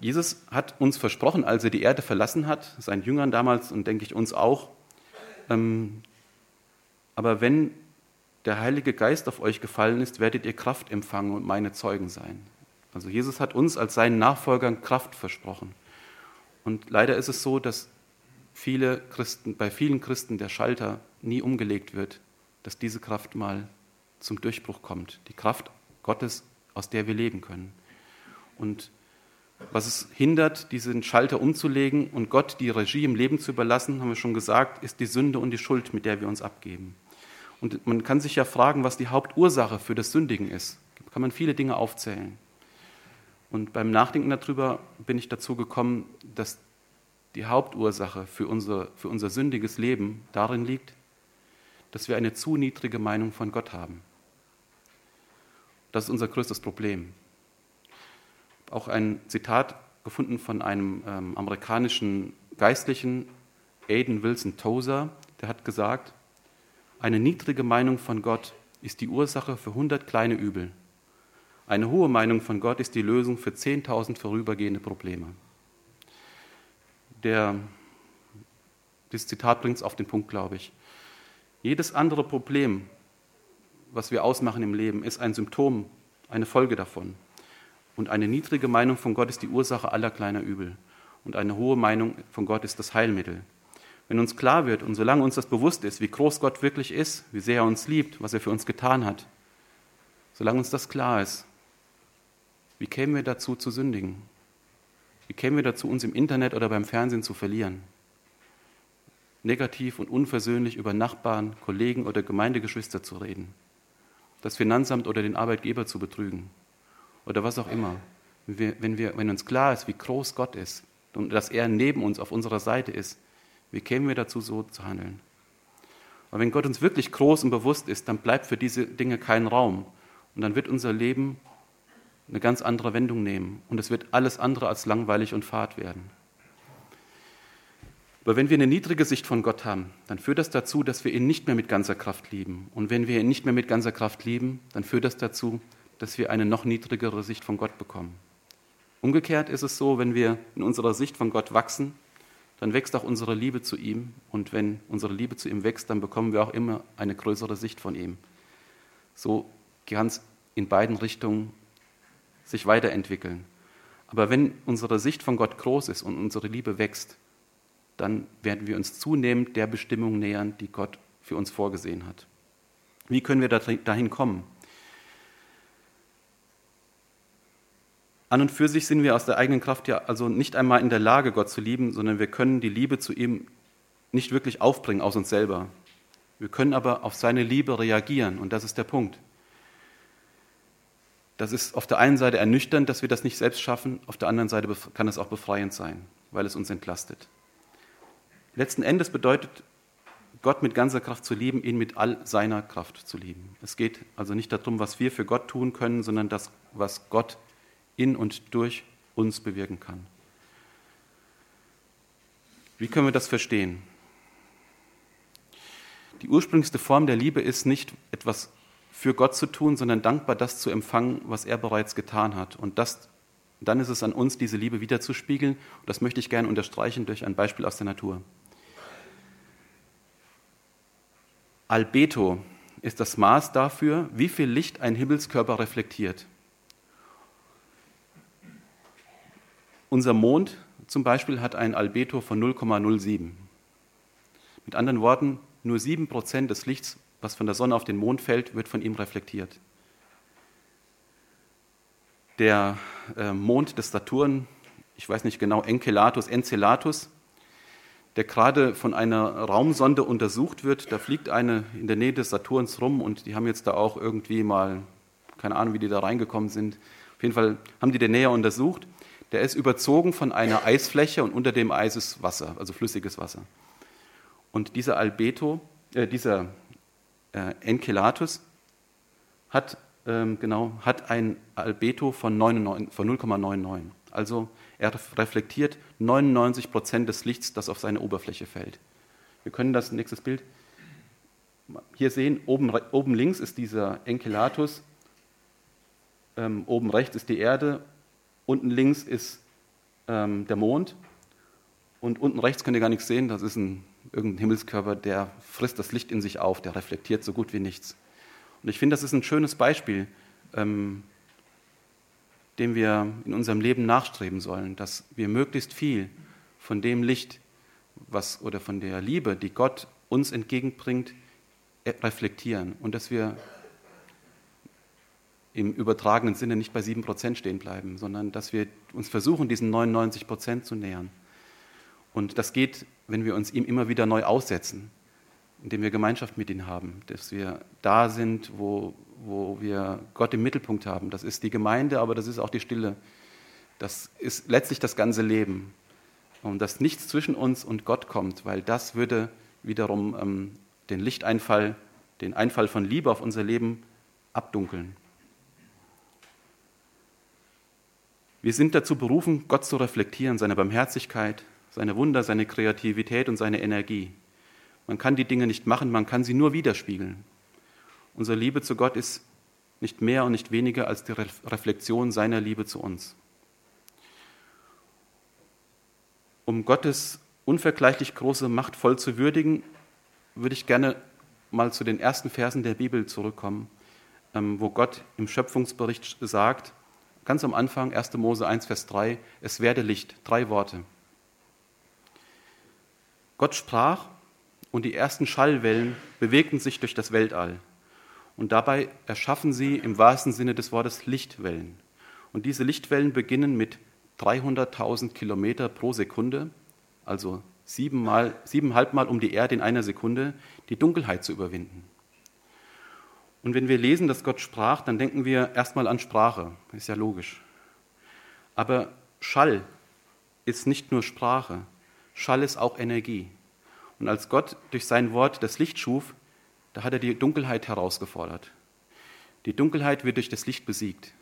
Jesus hat uns versprochen, als er die Erde verlassen hat, seinen Jüngern damals und denke ich uns auch, ähm, aber wenn der Heilige Geist auf euch gefallen ist, werdet ihr Kraft empfangen und meine Zeugen sein. Also Jesus hat uns als seinen Nachfolgern Kraft versprochen. Und leider ist es so, dass viele Christen, bei vielen Christen der Schalter nie umgelegt wird, dass diese Kraft mal zum Durchbruch kommt. Die Kraft Gottes, aus der wir leben können. Und was es hindert, diesen Schalter umzulegen und Gott die Regie im Leben zu überlassen, haben wir schon gesagt, ist die Sünde und die Schuld, mit der wir uns abgeben. Und man kann sich ja fragen, was die Hauptursache für das Sündigen ist. Da kann man viele Dinge aufzählen. Und beim Nachdenken darüber bin ich dazu gekommen, dass die Hauptursache für unser, für unser sündiges Leben darin liegt, dass wir eine zu niedrige Meinung von Gott haben. Das ist unser größtes Problem. Auch ein Zitat gefunden von einem ähm, amerikanischen Geistlichen, Aiden Wilson Tozer, der hat gesagt, eine niedrige Meinung von Gott ist die Ursache für 100 kleine Übel. Eine hohe Meinung von Gott ist die Lösung für 10.000 vorübergehende Probleme. Der, dieses Zitat bringt es auf den Punkt, glaube ich. Jedes andere Problem, was wir ausmachen im Leben, ist ein Symptom, eine Folge davon. Und eine niedrige Meinung von Gott ist die Ursache aller kleiner Übel. Und eine hohe Meinung von Gott ist das Heilmittel. Wenn uns klar wird und solange uns das bewusst ist, wie groß Gott wirklich ist, wie sehr er uns liebt, was er für uns getan hat, solange uns das klar ist, wie kämen wir dazu zu sündigen? Wie kämen wir dazu, uns im Internet oder beim Fernsehen zu verlieren? Negativ und unversöhnlich über Nachbarn, Kollegen oder Gemeindegeschwister zu reden, das Finanzamt oder den Arbeitgeber zu betrügen oder was auch immer. Wenn, wir, wenn, wir, wenn uns klar ist, wie groß Gott ist und dass er neben uns auf unserer Seite ist, wie kämen wir dazu, so zu handeln? Aber wenn Gott uns wirklich groß und bewusst ist, dann bleibt für diese Dinge kein Raum. Und dann wird unser Leben eine ganz andere Wendung nehmen. Und es wird alles andere als langweilig und fad werden. Aber wenn wir eine niedrige Sicht von Gott haben, dann führt das dazu, dass wir ihn nicht mehr mit ganzer Kraft lieben. Und wenn wir ihn nicht mehr mit ganzer Kraft lieben, dann führt das dazu, dass wir eine noch niedrigere Sicht von Gott bekommen. Umgekehrt ist es so, wenn wir in unserer Sicht von Gott wachsen, dann wächst auch unsere Liebe zu ihm. Und wenn unsere Liebe zu ihm wächst, dann bekommen wir auch immer eine größere Sicht von ihm. So ganz in beiden Richtungen sich weiterentwickeln. Aber wenn unsere Sicht von Gott groß ist und unsere Liebe wächst, dann werden wir uns zunehmend der Bestimmung nähern, die Gott für uns vorgesehen hat. Wie können wir dahin kommen? An und für sich sind wir aus der eigenen Kraft ja also nicht einmal in der Lage, Gott zu lieben, sondern wir können die Liebe zu ihm nicht wirklich aufbringen aus uns selber. Wir können aber auf seine Liebe reagieren und das ist der Punkt. Das ist auf der einen Seite ernüchternd, dass wir das nicht selbst schaffen, auf der anderen Seite kann es auch befreiend sein, weil es uns entlastet. Letzten Endes bedeutet Gott mit ganzer Kraft zu lieben, ihn mit all seiner Kraft zu lieben. Es geht also nicht darum, was wir für Gott tun können, sondern das, was Gott in und durch uns bewirken kann. Wie können wir das verstehen? Die ursprünglichste Form der Liebe ist nicht etwas für Gott zu tun, sondern dankbar das zu empfangen, was er bereits getan hat. Und das, dann ist es an uns, diese Liebe wiederzuspiegeln. Und das möchte ich gerne unterstreichen durch ein Beispiel aus der Natur. Albeto ist das Maß dafür, wie viel Licht ein Himmelskörper reflektiert. Unser Mond zum Beispiel hat ein Albeto von 0,07. Mit anderen Worten, nur 7% des Lichts, was von der Sonne auf den Mond fällt, wird von ihm reflektiert. Der äh, Mond des Saturn, ich weiß nicht genau, Encelatus, Enceladus, der gerade von einer Raumsonde untersucht wird. Da fliegt eine in der Nähe des Saturns rum und die haben jetzt da auch irgendwie mal, keine Ahnung, wie die da reingekommen sind. Auf jeden Fall haben die den näher untersucht der ist überzogen von einer Eisfläche und unter dem Eis ist Wasser, also flüssiges Wasser. Und dieser Albeto, äh, dieser äh, Encelatus hat, ähm, genau, hat ein Albeto von 0,99. Also er reflektiert 99 Prozent des Lichts, das auf seine Oberfläche fällt. Wir können das nächstes Bild hier sehen. Oben, oben links ist dieser Encelatus, ähm, oben rechts ist die Erde Unten links ist ähm, der Mond und unten rechts könnt ihr gar nichts sehen. Das ist ein, irgendein Himmelskörper, der frisst das Licht in sich auf, der reflektiert so gut wie nichts. Und ich finde, das ist ein schönes Beispiel, ähm, dem wir in unserem Leben nachstreben sollen, dass wir möglichst viel von dem Licht, was oder von der Liebe, die Gott uns entgegenbringt, reflektieren und dass wir im übertragenen Sinne nicht bei 7% stehen bleiben, sondern dass wir uns versuchen, diesen 99% zu nähern. Und das geht, wenn wir uns ihm immer wieder neu aussetzen, indem wir Gemeinschaft mit ihm haben, dass wir da sind, wo, wo wir Gott im Mittelpunkt haben. Das ist die Gemeinde, aber das ist auch die Stille. Das ist letztlich das ganze Leben. Und dass nichts zwischen uns und Gott kommt, weil das würde wiederum ähm, den Lichteinfall, den Einfall von Liebe auf unser Leben abdunkeln. Wir sind dazu berufen, Gott zu reflektieren, seine Barmherzigkeit, seine Wunder, seine Kreativität und seine Energie. Man kann die Dinge nicht machen, man kann sie nur widerspiegeln. Unsere Liebe zu Gott ist nicht mehr und nicht weniger als die Reflexion seiner Liebe zu uns. Um Gottes unvergleichlich große Macht voll zu würdigen, würde ich gerne mal zu den ersten Versen der Bibel zurückkommen, ähm, wo Gott im Schöpfungsbericht sagt, ganz am Anfang, 1. Mose 1, Vers 3, es werde Licht, drei Worte. Gott sprach und die ersten Schallwellen bewegten sich durch das Weltall. Und dabei erschaffen sie im wahrsten Sinne des Wortes Lichtwellen. Und diese Lichtwellen beginnen mit 300.000 Kilometer pro Sekunde, also siebenmal, siebeneinhalb Mal um die Erde in einer Sekunde, die Dunkelheit zu überwinden. Und wenn wir lesen, dass Gott sprach, dann denken wir erstmal an Sprache. Ist ja logisch. Aber Schall ist nicht nur Sprache. Schall ist auch Energie. Und als Gott durch sein Wort das Licht schuf, da hat er die Dunkelheit herausgefordert. Die Dunkelheit wird durch das Licht besiegt.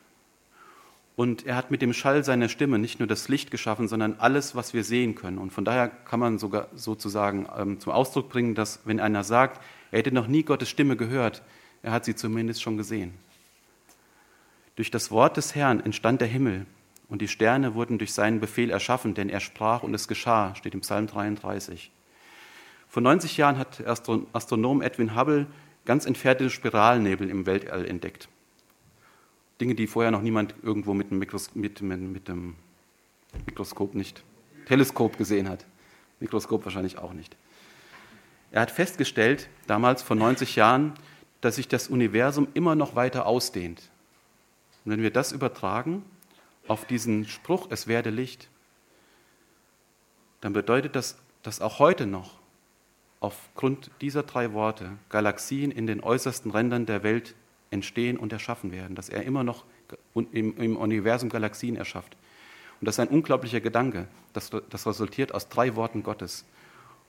Und er hat mit dem Schall seiner Stimme nicht nur das Licht geschaffen, sondern alles, was wir sehen können. Und von daher kann man sogar sozusagen ähm, zum Ausdruck bringen, dass wenn einer sagt, er hätte noch nie Gottes Stimme gehört, er hat sie zumindest schon gesehen. Durch das Wort des Herrn entstand der Himmel und die Sterne wurden durch seinen Befehl erschaffen, denn er sprach und es geschah, steht im Psalm 33. Vor 90 Jahren hat Astronom Edwin Hubble ganz entfernte Spiralnebel im Weltall entdeckt. Dinge, die vorher noch niemand irgendwo mit dem, Mikros mit, mit, mit dem Mikroskop nicht, Teleskop gesehen hat. Mikroskop wahrscheinlich auch nicht. Er hat festgestellt, damals vor 90 Jahren, dass sich das Universum immer noch weiter ausdehnt. Und wenn wir das übertragen auf diesen Spruch, es werde Licht, dann bedeutet das, dass auch heute noch aufgrund dieser drei Worte Galaxien in den äußersten Rändern der Welt entstehen und erschaffen werden, dass er immer noch im, Universum Galaxien erschafft. Und das ist ein unglaublicher Gedanke. Das, das resultiert aus drei Worten Gottes.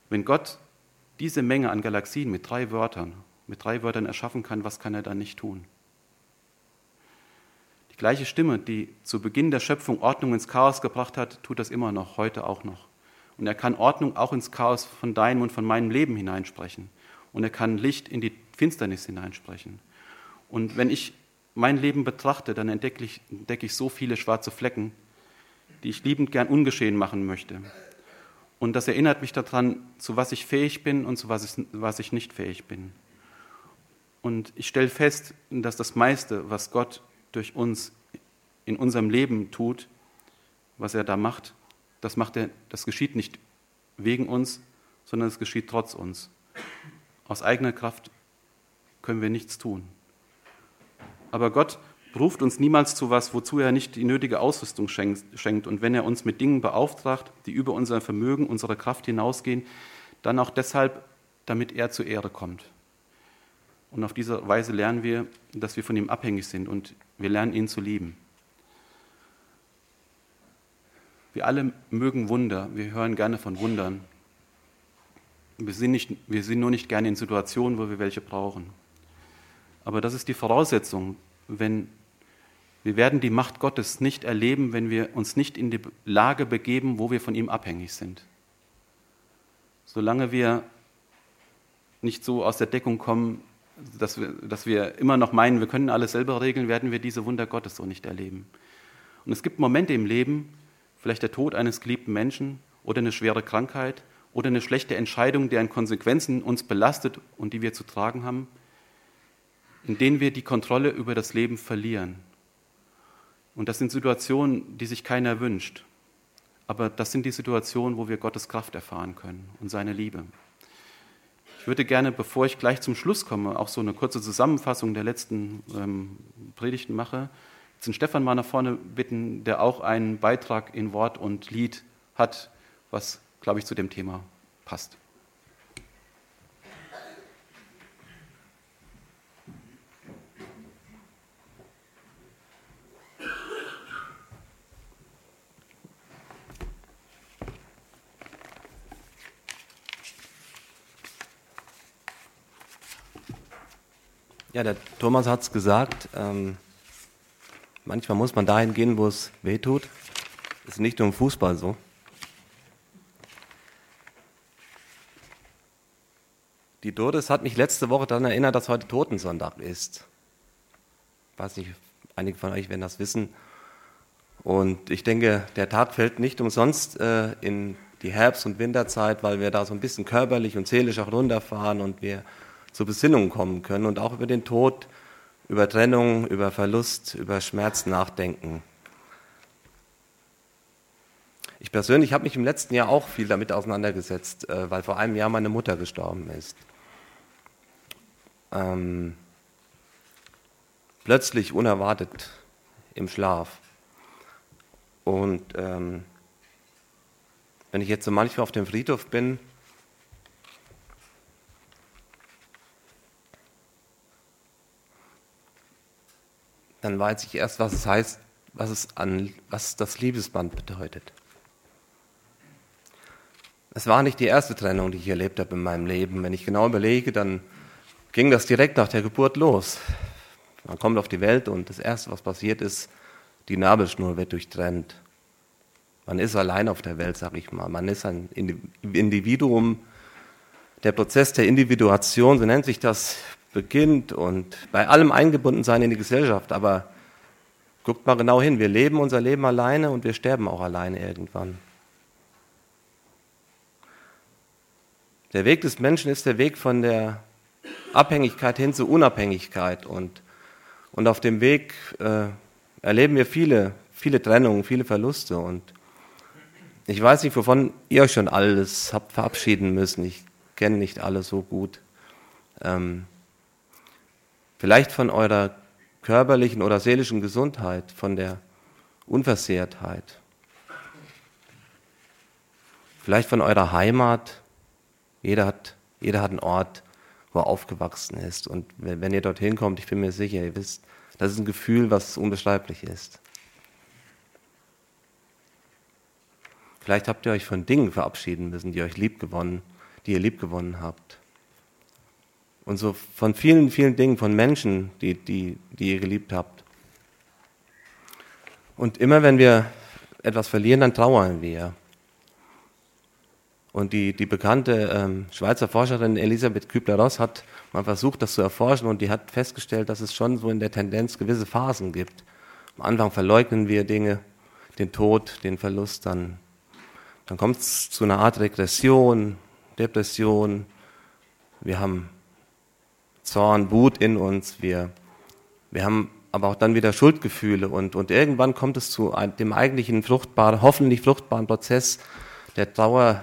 Wenn Gott diese Menge an Galaxien mit drei Wörtern, mit drei Wörtern erschaffen kann, was kann er dann nicht tun? Die gleiche Stimme, die zu Beginn der Schöpfung Ordnung ins Chaos gebracht hat, tut das immer noch, heute auch noch. Und er kann Ordnung auch ins Chaos von deinem und von meinem Leben hineinsprechen. Und er kann Licht in die Finsternis hineinsprechen. Und wenn ich mein Leben betrachte, dann entdecke ich, entdecke ich so viele schwarze Flecken, die ich liebend gern ungeschehen machen möchte. Und das erinnert mich daran, zu was ich fähig bin und zu was ich, was ich nicht fähig bin. Und ich stelle fest, dass das meiste, was Gott durch uns in unserem Leben tut, was er da macht, das, macht er, das geschieht nicht wegen uns, sondern es geschieht trotz uns. Aus eigener Kraft können wir nichts tun. Aber Gott ruft uns niemals zu was, wozu er nicht die nötige Ausrüstung schenkt. Und wenn er uns mit Dingen beauftragt, die über unser Vermögen, unsere Kraft hinausgehen, dann auch deshalb, damit er zur Ehre kommt. Und auf diese Weise lernen wir, dass wir von ihm abhängig sind und wir lernen ihn zu lieben. Wir alle mögen Wunder, wir hören gerne von Wundern. Wir sind, nicht, wir sind nur nicht gerne in Situationen, wo wir welche brauchen. Aber das ist die Voraussetzung, wenn wir werden die Macht Gottes nicht erleben, wenn wir uns nicht in die Lage begeben, wo wir von ihm abhängig sind. Solange wir nicht so aus der Deckung kommen, dass wir, dass wir immer noch meinen, wir können alles selber regeln, werden wir diese Wunder Gottes so nicht erleben. Und es gibt Momente im Leben, vielleicht der Tod eines geliebten Menschen oder eine schwere Krankheit oder eine schlechte Entscheidung, deren Konsequenzen uns belastet und die wir zu tragen haben, in denen wir die Kontrolle über das Leben verlieren. Und das sind Situationen, die sich keiner wünscht. Aber das sind die Situationen, wo wir Gottes Kraft erfahren können und seine Liebe. Ich würde gerne, bevor ich gleich zum Schluss komme, auch so eine kurze Zusammenfassung der letzten ähm, Predigten mache, den Stefan mal nach vorne bitten, der auch einen Beitrag in Wort und Lied hat, was, glaube ich, zu dem Thema passt. Ja, der Thomas hat es gesagt. Ähm, manchmal muss man dahin gehen, wo es weh tut. Ist nicht nur im Fußball so. Die Doris hat mich letzte Woche daran erinnert, dass heute Totensonntag ist. Ich weiß nicht, einige von euch werden das wissen. Und ich denke, der Tag fällt nicht umsonst äh, in die Herbst- und Winterzeit, weil wir da so ein bisschen körperlich und seelisch auch runterfahren und wir zur Besinnung kommen können und auch über den Tod, über Trennung, über Verlust, über Schmerz nachdenken. Ich persönlich habe mich im letzten Jahr auch viel damit auseinandergesetzt, äh, weil vor einem Jahr meine Mutter gestorben ist. Ähm, plötzlich, unerwartet, im Schlaf. Und ähm, wenn ich jetzt so manchmal auf dem Friedhof bin, dann weiß ich erst, was es heißt, was es an, was das Liebesband bedeutet. Es war nicht die erste Trennung, die ich erlebt habe in meinem Leben. Wenn ich genau überlege, dann ging das direkt nach der Geburt los. Man kommt auf die Welt und das Erste, was passiert ist, die Nabelschnur wird durchtrennt. Man ist allein auf der Welt, sag ich mal. Man ist ein Individuum. Der Prozess der Individuation, so nennt sich das, beginnt und bei allem eingebunden sein in die Gesellschaft. Aber guckt mal genau hin, wir leben unser Leben alleine und wir sterben auch alleine irgendwann. Der Weg des Menschen ist der Weg von der Abhängigkeit hin zur Unabhängigkeit und, und auf dem Weg äh, erleben wir viele, viele Trennungen, viele Verluste und ich weiß nicht, wovon ihr euch schon alles habt verabschieden müssen. Ich kenne nicht alles so gut. Ähm, vielleicht von eurer körperlichen oder seelischen Gesundheit, von der Unversehrtheit. Vielleicht von eurer Heimat. Jeder hat, jeder hat einen Ort, wo er aufgewachsen ist. Und wenn ihr dorthin kommt, ich bin mir sicher, ihr wisst, das ist ein Gefühl, was unbeschreiblich ist. Vielleicht habt ihr euch von Dingen verabschieden müssen, die euch lieb gewonnen, die ihr lieb gewonnen habt. Und so von vielen, vielen Dingen, von Menschen, die, die, die ihr geliebt habt. Und immer wenn wir etwas verlieren, dann trauern wir. Und die, die bekannte ähm, Schweizer Forscherin Elisabeth Kübler-Ross hat mal versucht, das zu erforschen und die hat festgestellt, dass es schon so in der Tendenz gewisse Phasen gibt. Am Anfang verleugnen wir Dinge, den Tod, den Verlust, dann dann kommt es zu einer Art Regression, Depression. Wir haben Zorn, Wut in uns. Wir, wir haben aber auch dann wieder Schuldgefühle und, und irgendwann kommt es zu dem eigentlichen fruchtbaren, hoffentlich fruchtbaren Prozess der Trauer,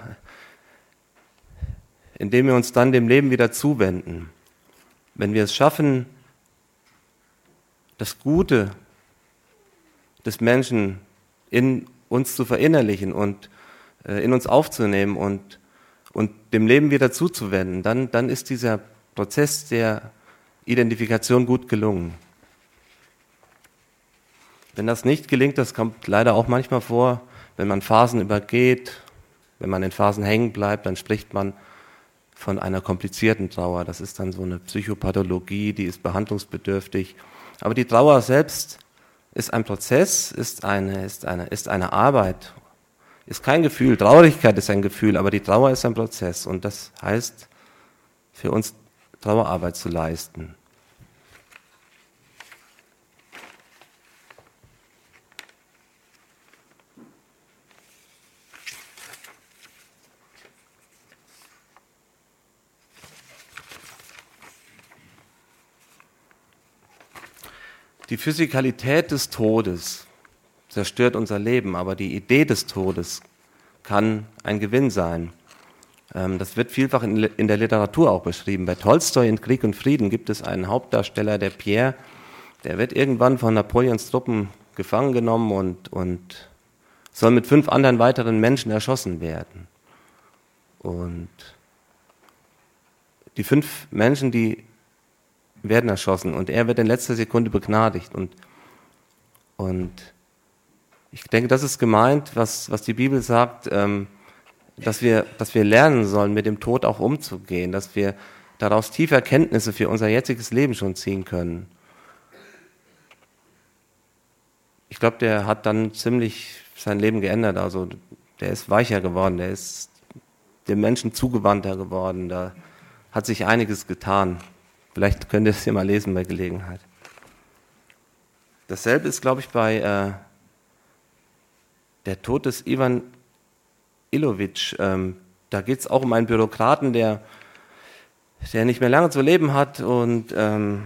in dem wir uns dann dem Leben wieder zuwenden. Wenn wir es schaffen, das Gute des Menschen in uns zu verinnerlichen und äh, in uns aufzunehmen und, und dem Leben wieder zuzuwenden, dann, dann ist dieser Prozess der Identifikation gut gelungen. Wenn das nicht gelingt, das kommt leider auch manchmal vor, wenn man Phasen übergeht, wenn man in Phasen hängen bleibt, dann spricht man von einer komplizierten Trauer. Das ist dann so eine Psychopathologie, die ist behandlungsbedürftig. Aber die Trauer selbst ist ein Prozess, ist eine, ist eine, ist eine Arbeit ist kein Gefühl. Traurigkeit ist ein Gefühl, aber die Trauer ist ein Prozess. Und das heißt, für uns Trauerarbeit zu leisten. Die Physikalität des Todes zerstört unser Leben, aber die Idee des Todes kann ein Gewinn sein. Ähm, das wird vielfach in der Literatur auch beschrieben. Bei Tolstoi in Krieg und Frieden gibt es einen Hauptdarsteller, der Pierre, der wird irgendwann von Napoleons Truppen gefangen genommen und, und soll mit fünf anderen weiteren Menschen erschossen werden. Und die fünf Menschen, die werden erschossen und er wird in letzter Sekunde begnadigt und, und ich denke, das ist gemeint, was, was die Bibel sagt, ähm, dass, wir, dass wir lernen sollen, mit dem Tod auch umzugehen, dass wir daraus tiefe Erkenntnisse für unser jetziges Leben schon ziehen können. Ich glaube, der hat dann ziemlich sein Leben geändert. Also der ist weicher geworden, der ist dem Menschen zugewandter geworden. Da hat sich einiges getan. Vielleicht könnt ihr es hier mal lesen bei Gelegenheit. Dasselbe ist, glaube ich, bei äh, der Tod des Ivan Ilovic, ähm, da geht es auch um einen Bürokraten, der, der nicht mehr lange zu leben hat und ähm,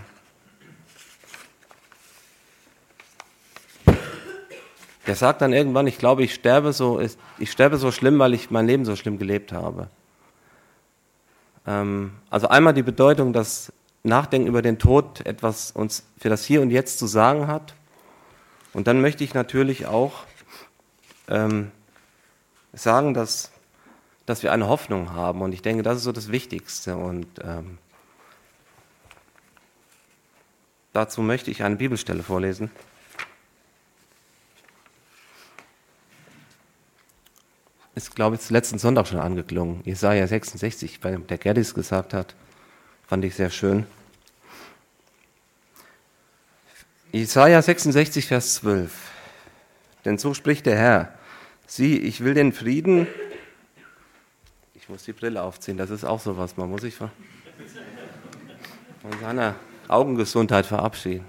der sagt dann irgendwann, ich glaube, ich sterbe so, ich sterbe so schlimm, weil ich mein Leben so schlimm gelebt habe. Ähm, also einmal die Bedeutung, dass Nachdenken über den Tod etwas uns für das Hier und Jetzt zu sagen hat. Und dann möchte ich natürlich auch ähm, sagen, dass, dass wir eine Hoffnung haben. Und ich denke, das ist so das Wichtigste. Und ähm, dazu möchte ich eine Bibelstelle vorlesen. Ist, glaube ich, letzten Sonntag schon angeklungen. Jesaja 66, weil der Gerdis gesagt hat, fand ich sehr schön. Jesaja 66, Vers 12. Denn so spricht der Herr: Sieh, ich will den Frieden. Ich muss die Brille aufziehen, das ist auch sowas. Man muss sich von, von seiner Augengesundheit verabschieden.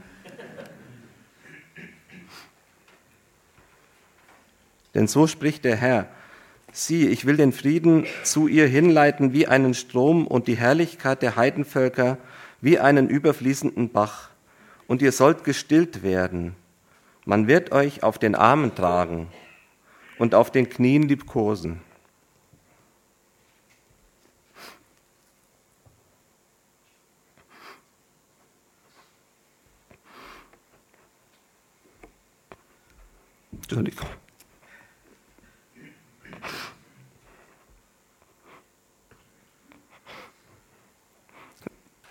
Denn so spricht der Herr: Sieh, ich will den Frieden zu ihr hinleiten wie einen Strom und die Herrlichkeit der Heidenvölker wie einen überfließenden Bach und ihr sollt gestillt werden. Man wird euch auf den Armen tragen und auf den Knien liebkosen. Entschuldigung.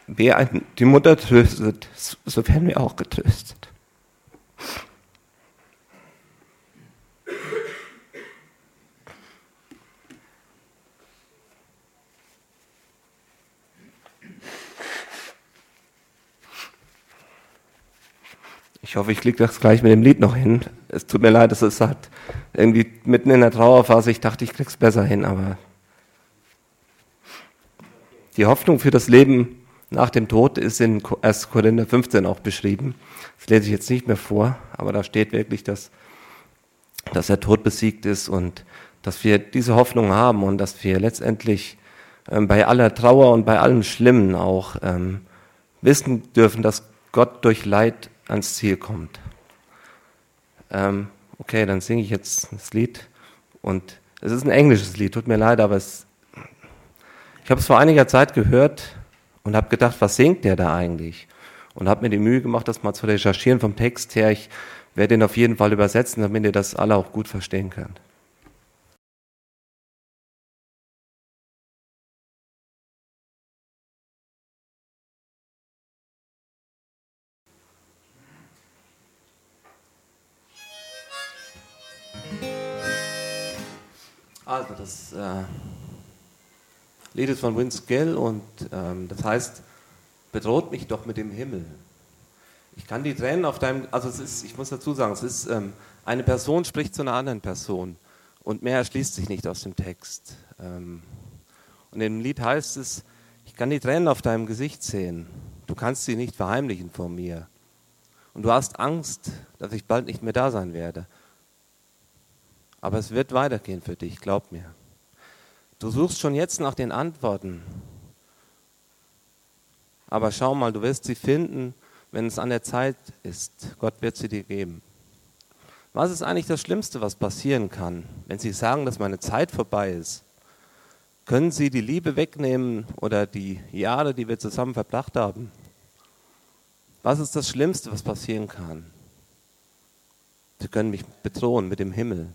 Wer die Mutter tröstet, so werden wir auch getröstet. Ich hoffe, ich kriege das gleich mit dem Lied noch hin. Es tut mir leid, dass es hat irgendwie mitten in der Trauerphase, ich dachte, ich krieg's besser hin, aber die Hoffnung für das Leben nach dem Tod ist in 1. Korinther 15 auch beschrieben. Das lese ich jetzt nicht mehr vor, aber da steht wirklich, dass, dass der Tod besiegt ist und dass wir diese Hoffnung haben und dass wir letztendlich ähm, bei aller Trauer und bei allem Schlimmen auch ähm, wissen dürfen, dass Gott durch Leid ans Ziel kommt. Ähm, okay, dann singe ich jetzt das Lied und es ist ein englisches Lied, tut mir leid, aber es, ich habe es vor einiger Zeit gehört und habe gedacht, was singt der da eigentlich? Und habe mir die Mühe gemacht, das mal zu recherchieren vom Text her. Ich werde ihn auf jeden Fall übersetzen, damit ihr das alle auch gut verstehen könnt. Also das äh, Lied ist von Vince Gill und ähm, das heißt, bedroht mich doch mit dem Himmel. Ich kann die Tränen auf deinem, also es ist, ich muss dazu sagen, es ist, ähm, eine Person spricht zu einer anderen Person und mehr erschließt sich nicht aus dem Text. Ähm, und im Lied heißt es, ich kann die Tränen auf deinem Gesicht sehen, du kannst sie nicht verheimlichen vor mir. Und du hast Angst, dass ich bald nicht mehr da sein werde. Aber es wird weitergehen für dich, glaub mir. Du suchst schon jetzt nach den Antworten. Aber schau mal, du wirst sie finden, wenn es an der Zeit ist. Gott wird sie dir geben. Was ist eigentlich das Schlimmste, was passieren kann, wenn Sie sagen, dass meine Zeit vorbei ist? Können Sie die Liebe wegnehmen oder die Jahre, die wir zusammen verbracht haben? Was ist das Schlimmste, was passieren kann? Sie können mich bedrohen mit dem Himmel.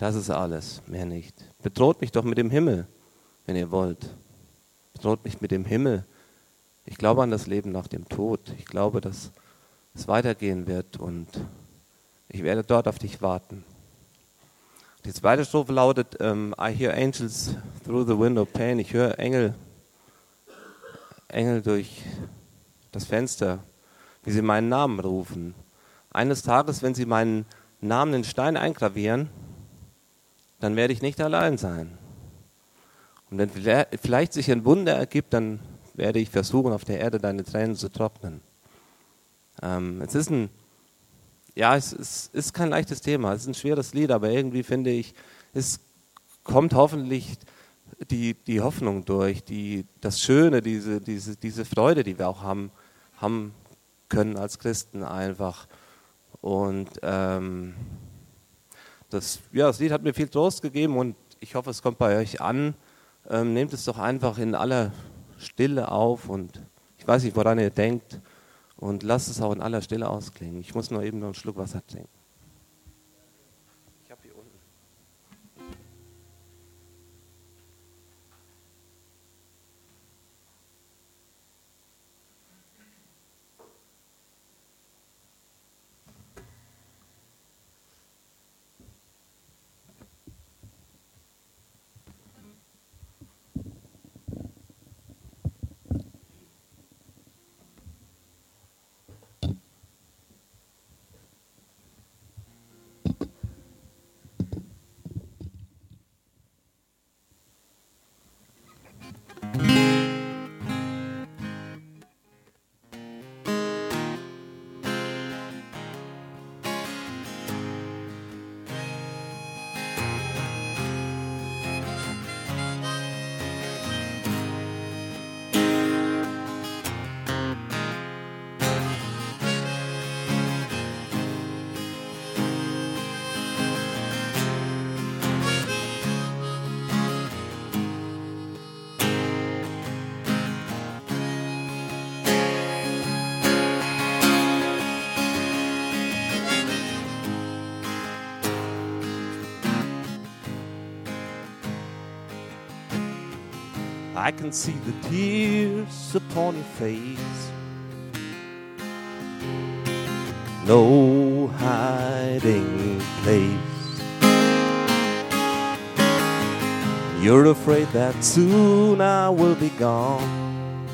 Das ist alles, mehr nicht. Bedroht mich doch mit dem Himmel, wenn ihr wollt. Bedroht mich mit dem Himmel. Ich glaube an das Leben nach dem Tod. Ich glaube, dass es weitergehen wird und ich werde dort auf dich warten. Die zweite Strophe lautet, ähm, I hear angels through the window pane. Ich höre Engel, Engel durch das Fenster, wie sie meinen Namen rufen. Eines Tages, wenn sie meinen Namen in Stein eingravieren, dann werde ich nicht allein sein. Und wenn vielleicht sich ein Wunder ergibt, dann werde ich versuchen, auf der Erde deine Tränen zu trocknen. Ähm, es ist ein, ja, es, es ist kein leichtes Thema, es ist ein schweres Lied, aber irgendwie finde ich, es kommt hoffentlich die, die Hoffnung durch, die, das Schöne, diese, diese, diese Freude, die wir auch haben, haben können als Christen einfach. Und ähm, das, ja, das Lied hat mir viel Trost gegeben und ich hoffe, es kommt bei euch an. Ähm, nehmt es doch einfach in aller Stille auf und ich weiß nicht, woran ihr denkt und lasst es auch in aller Stille ausklingen. Ich muss nur eben noch einen Schluck Wasser trinken. I can see the tears upon your face. No hiding place. You're afraid that soon I will be gone.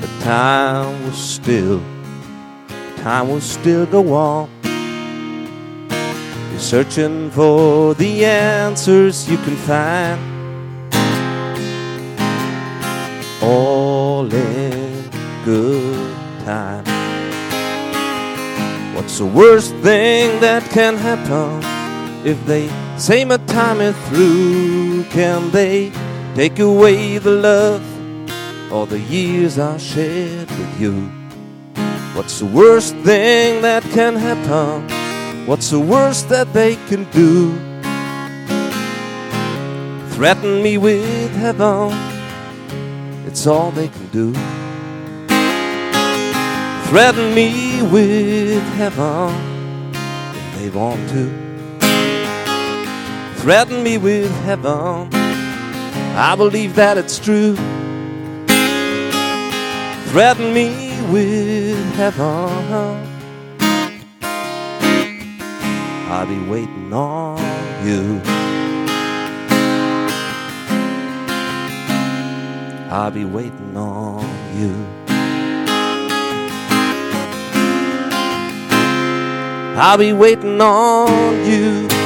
But time will still, time will still go on. You're searching for the answers you can find. All in good time. What's the worst thing that can happen if they say my time is through? Can they take away the love or the years I shared with you? What's the worst thing that can happen? What's the worst that they can do? Threaten me with heaven it's all they can do. Threaten me with heaven if they want to. Threaten me with heaven. I believe that it's true. Threaten me with heaven. I'll be waiting on you. I'll be waiting on you. I'll be waiting on you.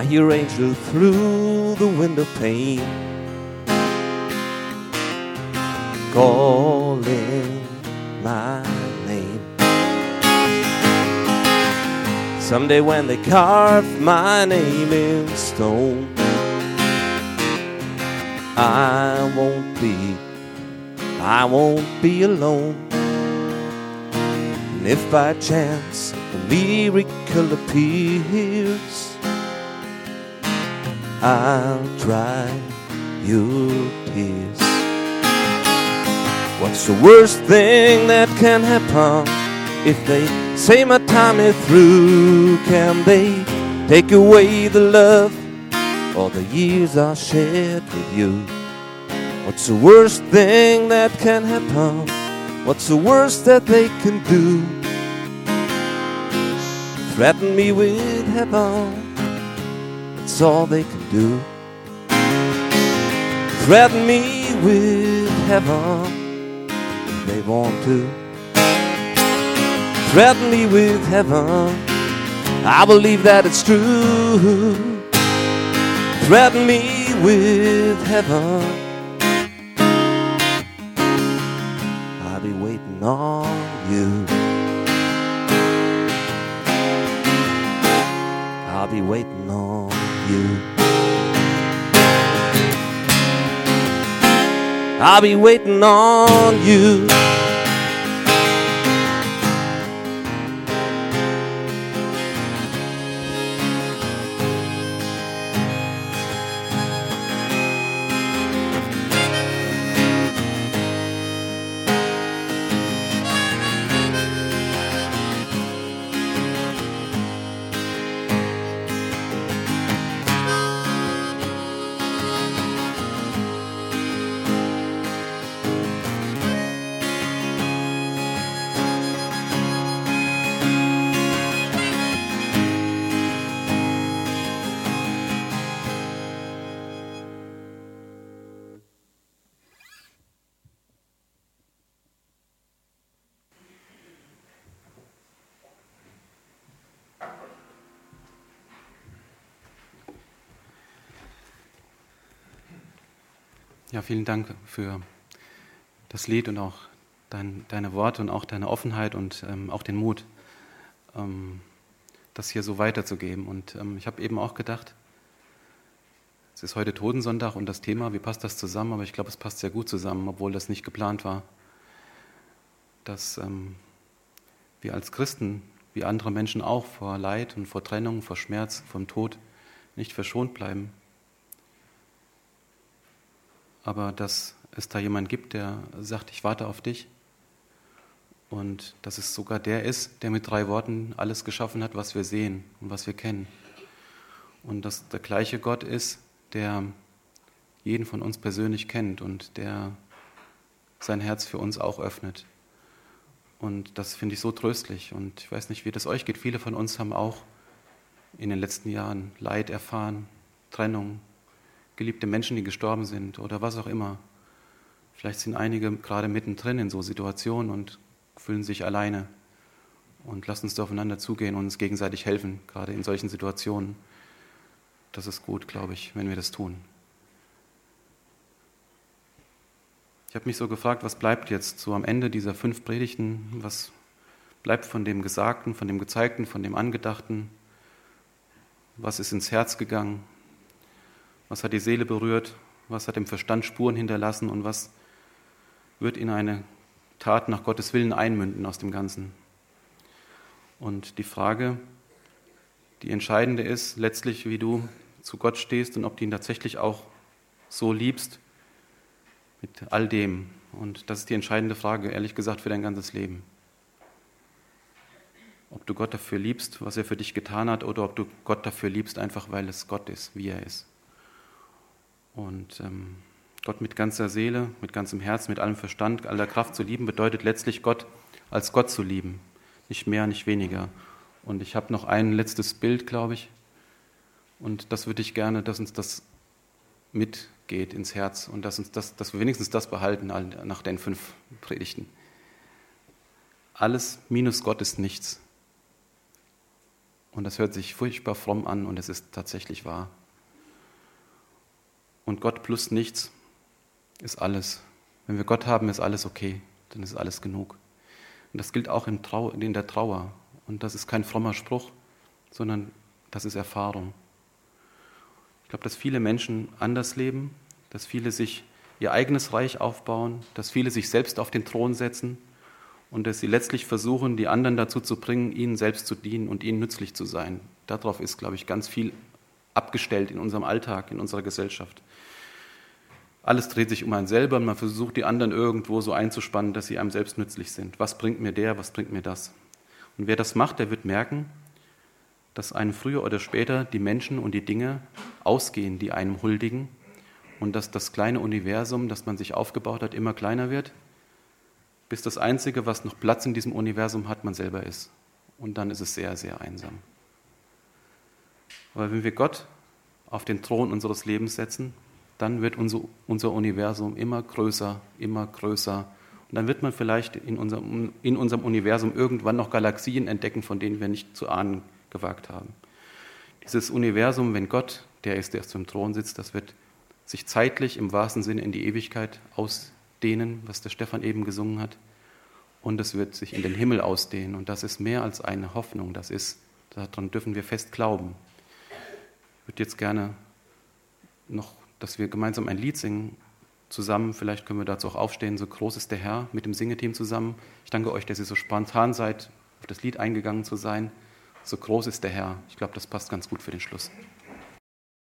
I hear angels through the window pane calling my name. Someday when they carve my name in stone, I won't be, I won't be alone. And if by chance a miracle appears, I'll dry your tears. What's the worst thing that can happen if they say my time is through? Can they take away the love or the years I shared with you? What's the worst thing that can happen? What's the worst that they can do? threaten me with heaven. That's all they can do. Threaten me with heaven if they want to. Threaten me with heaven. I believe that it's true. Threaten me with heaven. I'll be waiting on you. Vielen Dank für das Lied und auch dein, deine Worte und auch deine Offenheit und ähm, auch den Mut, ähm, das hier so weiterzugeben. Und ähm, ich habe eben auch gedacht, es ist heute Totensonntag und das Thema, wie passt das zusammen? Aber ich glaube, es passt sehr gut zusammen, obwohl das nicht geplant war, dass ähm, wir als Christen, wie andere Menschen auch, vor Leid und vor Trennung, vor Schmerz, vom Tod nicht verschont bleiben aber dass es da jemand gibt, der sagt, ich warte auf dich. Und dass es sogar der ist, der mit drei Worten alles geschaffen hat, was wir sehen und was wir kennen. Und dass der gleiche Gott ist, der jeden von uns persönlich kennt und der sein Herz für uns auch öffnet. Und das finde ich so tröstlich. Und ich weiß nicht, wie das euch geht. Viele von uns haben auch in den letzten Jahren Leid erfahren, Trennung, geliebte Menschen, die gestorben sind oder was auch immer. Vielleicht sind einige gerade mittendrin in so Situationen und fühlen sich alleine. Und lasst uns da aufeinander zugehen und uns gegenseitig helfen, gerade in solchen Situationen. Das ist gut, glaube ich, wenn wir das tun. Ich habe mich so gefragt, was bleibt jetzt so am Ende dieser fünf Predigten? Was bleibt von dem Gesagten, von dem Gezeigten, von dem Angedachten? Was ist ins Herz gegangen? Was hat die Seele berührt? Was hat im Verstand Spuren hinterlassen? Und was wird in eine Tat nach Gottes Willen einmünden aus dem Ganzen? Und die Frage, die entscheidende ist letztlich, wie du zu Gott stehst und ob du ihn tatsächlich auch so liebst mit all dem. Und das ist die entscheidende Frage, ehrlich gesagt, für dein ganzes Leben. Ob du Gott dafür liebst, was er für dich getan hat, oder ob du Gott dafür liebst, einfach weil es Gott ist, wie er ist. Und ähm, Gott mit ganzer Seele, mit ganzem Herz, mit allem Verstand, aller Kraft zu lieben, bedeutet letztlich Gott als Gott zu lieben. Nicht mehr, nicht weniger. Und ich habe noch ein letztes Bild, glaube ich. Und das würde ich gerne, dass uns das mitgeht ins Herz und dass, uns das, dass wir wenigstens das behalten nach den fünf Predigten. Alles minus Gott ist nichts. Und das hört sich furchtbar fromm an und es ist tatsächlich wahr. Und Gott plus nichts ist alles. Wenn wir Gott haben, ist alles okay, dann ist alles genug. Und das gilt auch in, der Trauer. Und das ist kein frommer Spruch, sondern das ist Erfahrung. Ich glaube, dass viele Menschen anders leben, dass viele sich ihr eigenes Reich aufbauen, dass viele sich selbst auf den Thron setzen und dass sie letztlich versuchen, die anderen dazu zu bringen, ihnen selbst zu dienen und ihnen nützlich zu sein. Darauf ist, glaube ich, ganz viel abgestellt in unserem Alltag, in unserer Gesellschaft. Alles dreht sich um einen selber und man versucht, die anderen irgendwo so einzuspannen, dass sie einem selbst nützlich sind. Was bringt mir der, was bringt mir das? Und wer das macht, der wird merken, dass einem früher oder später die Menschen und die Dinge ausgehen, die einem huldigen und dass das kleine Universum, das man sich aufgebaut hat, immer kleiner wird, bis das Einzige, was noch Platz in diesem Universum hat, man selber ist. Und dann ist es sehr, sehr einsam. Aber wenn wir Gott auf den Thron unseres Lebens setzen, dann wird unser, unser Universum immer größer, immer größer. Und dann wird man vielleicht in unserem, in unserem Universum irgendwann noch Galaxien entdecken, von denen wir nicht zu ahnen gewagt haben. Dieses Universum, wenn Gott, der ist, der auf dem Thron sitzt, das wird sich zeitlich im wahrsten Sinne in die Ewigkeit ausdehnen, was der Stefan eben gesungen hat. Und es wird sich in den Himmel ausdehnen. Und das ist mehr als eine Hoffnung. Das ist, daran dürfen wir fest glauben. Ich würde jetzt gerne noch, dass wir gemeinsam ein Lied singen zusammen. Vielleicht können wir dazu auch aufstehen. So groß ist der Herr mit dem Singeteam zusammen. Ich danke euch, dass ihr so spontan seid, auf das Lied eingegangen zu sein. So groß ist der Herr. Ich glaube, das passt ganz gut für den Schluss.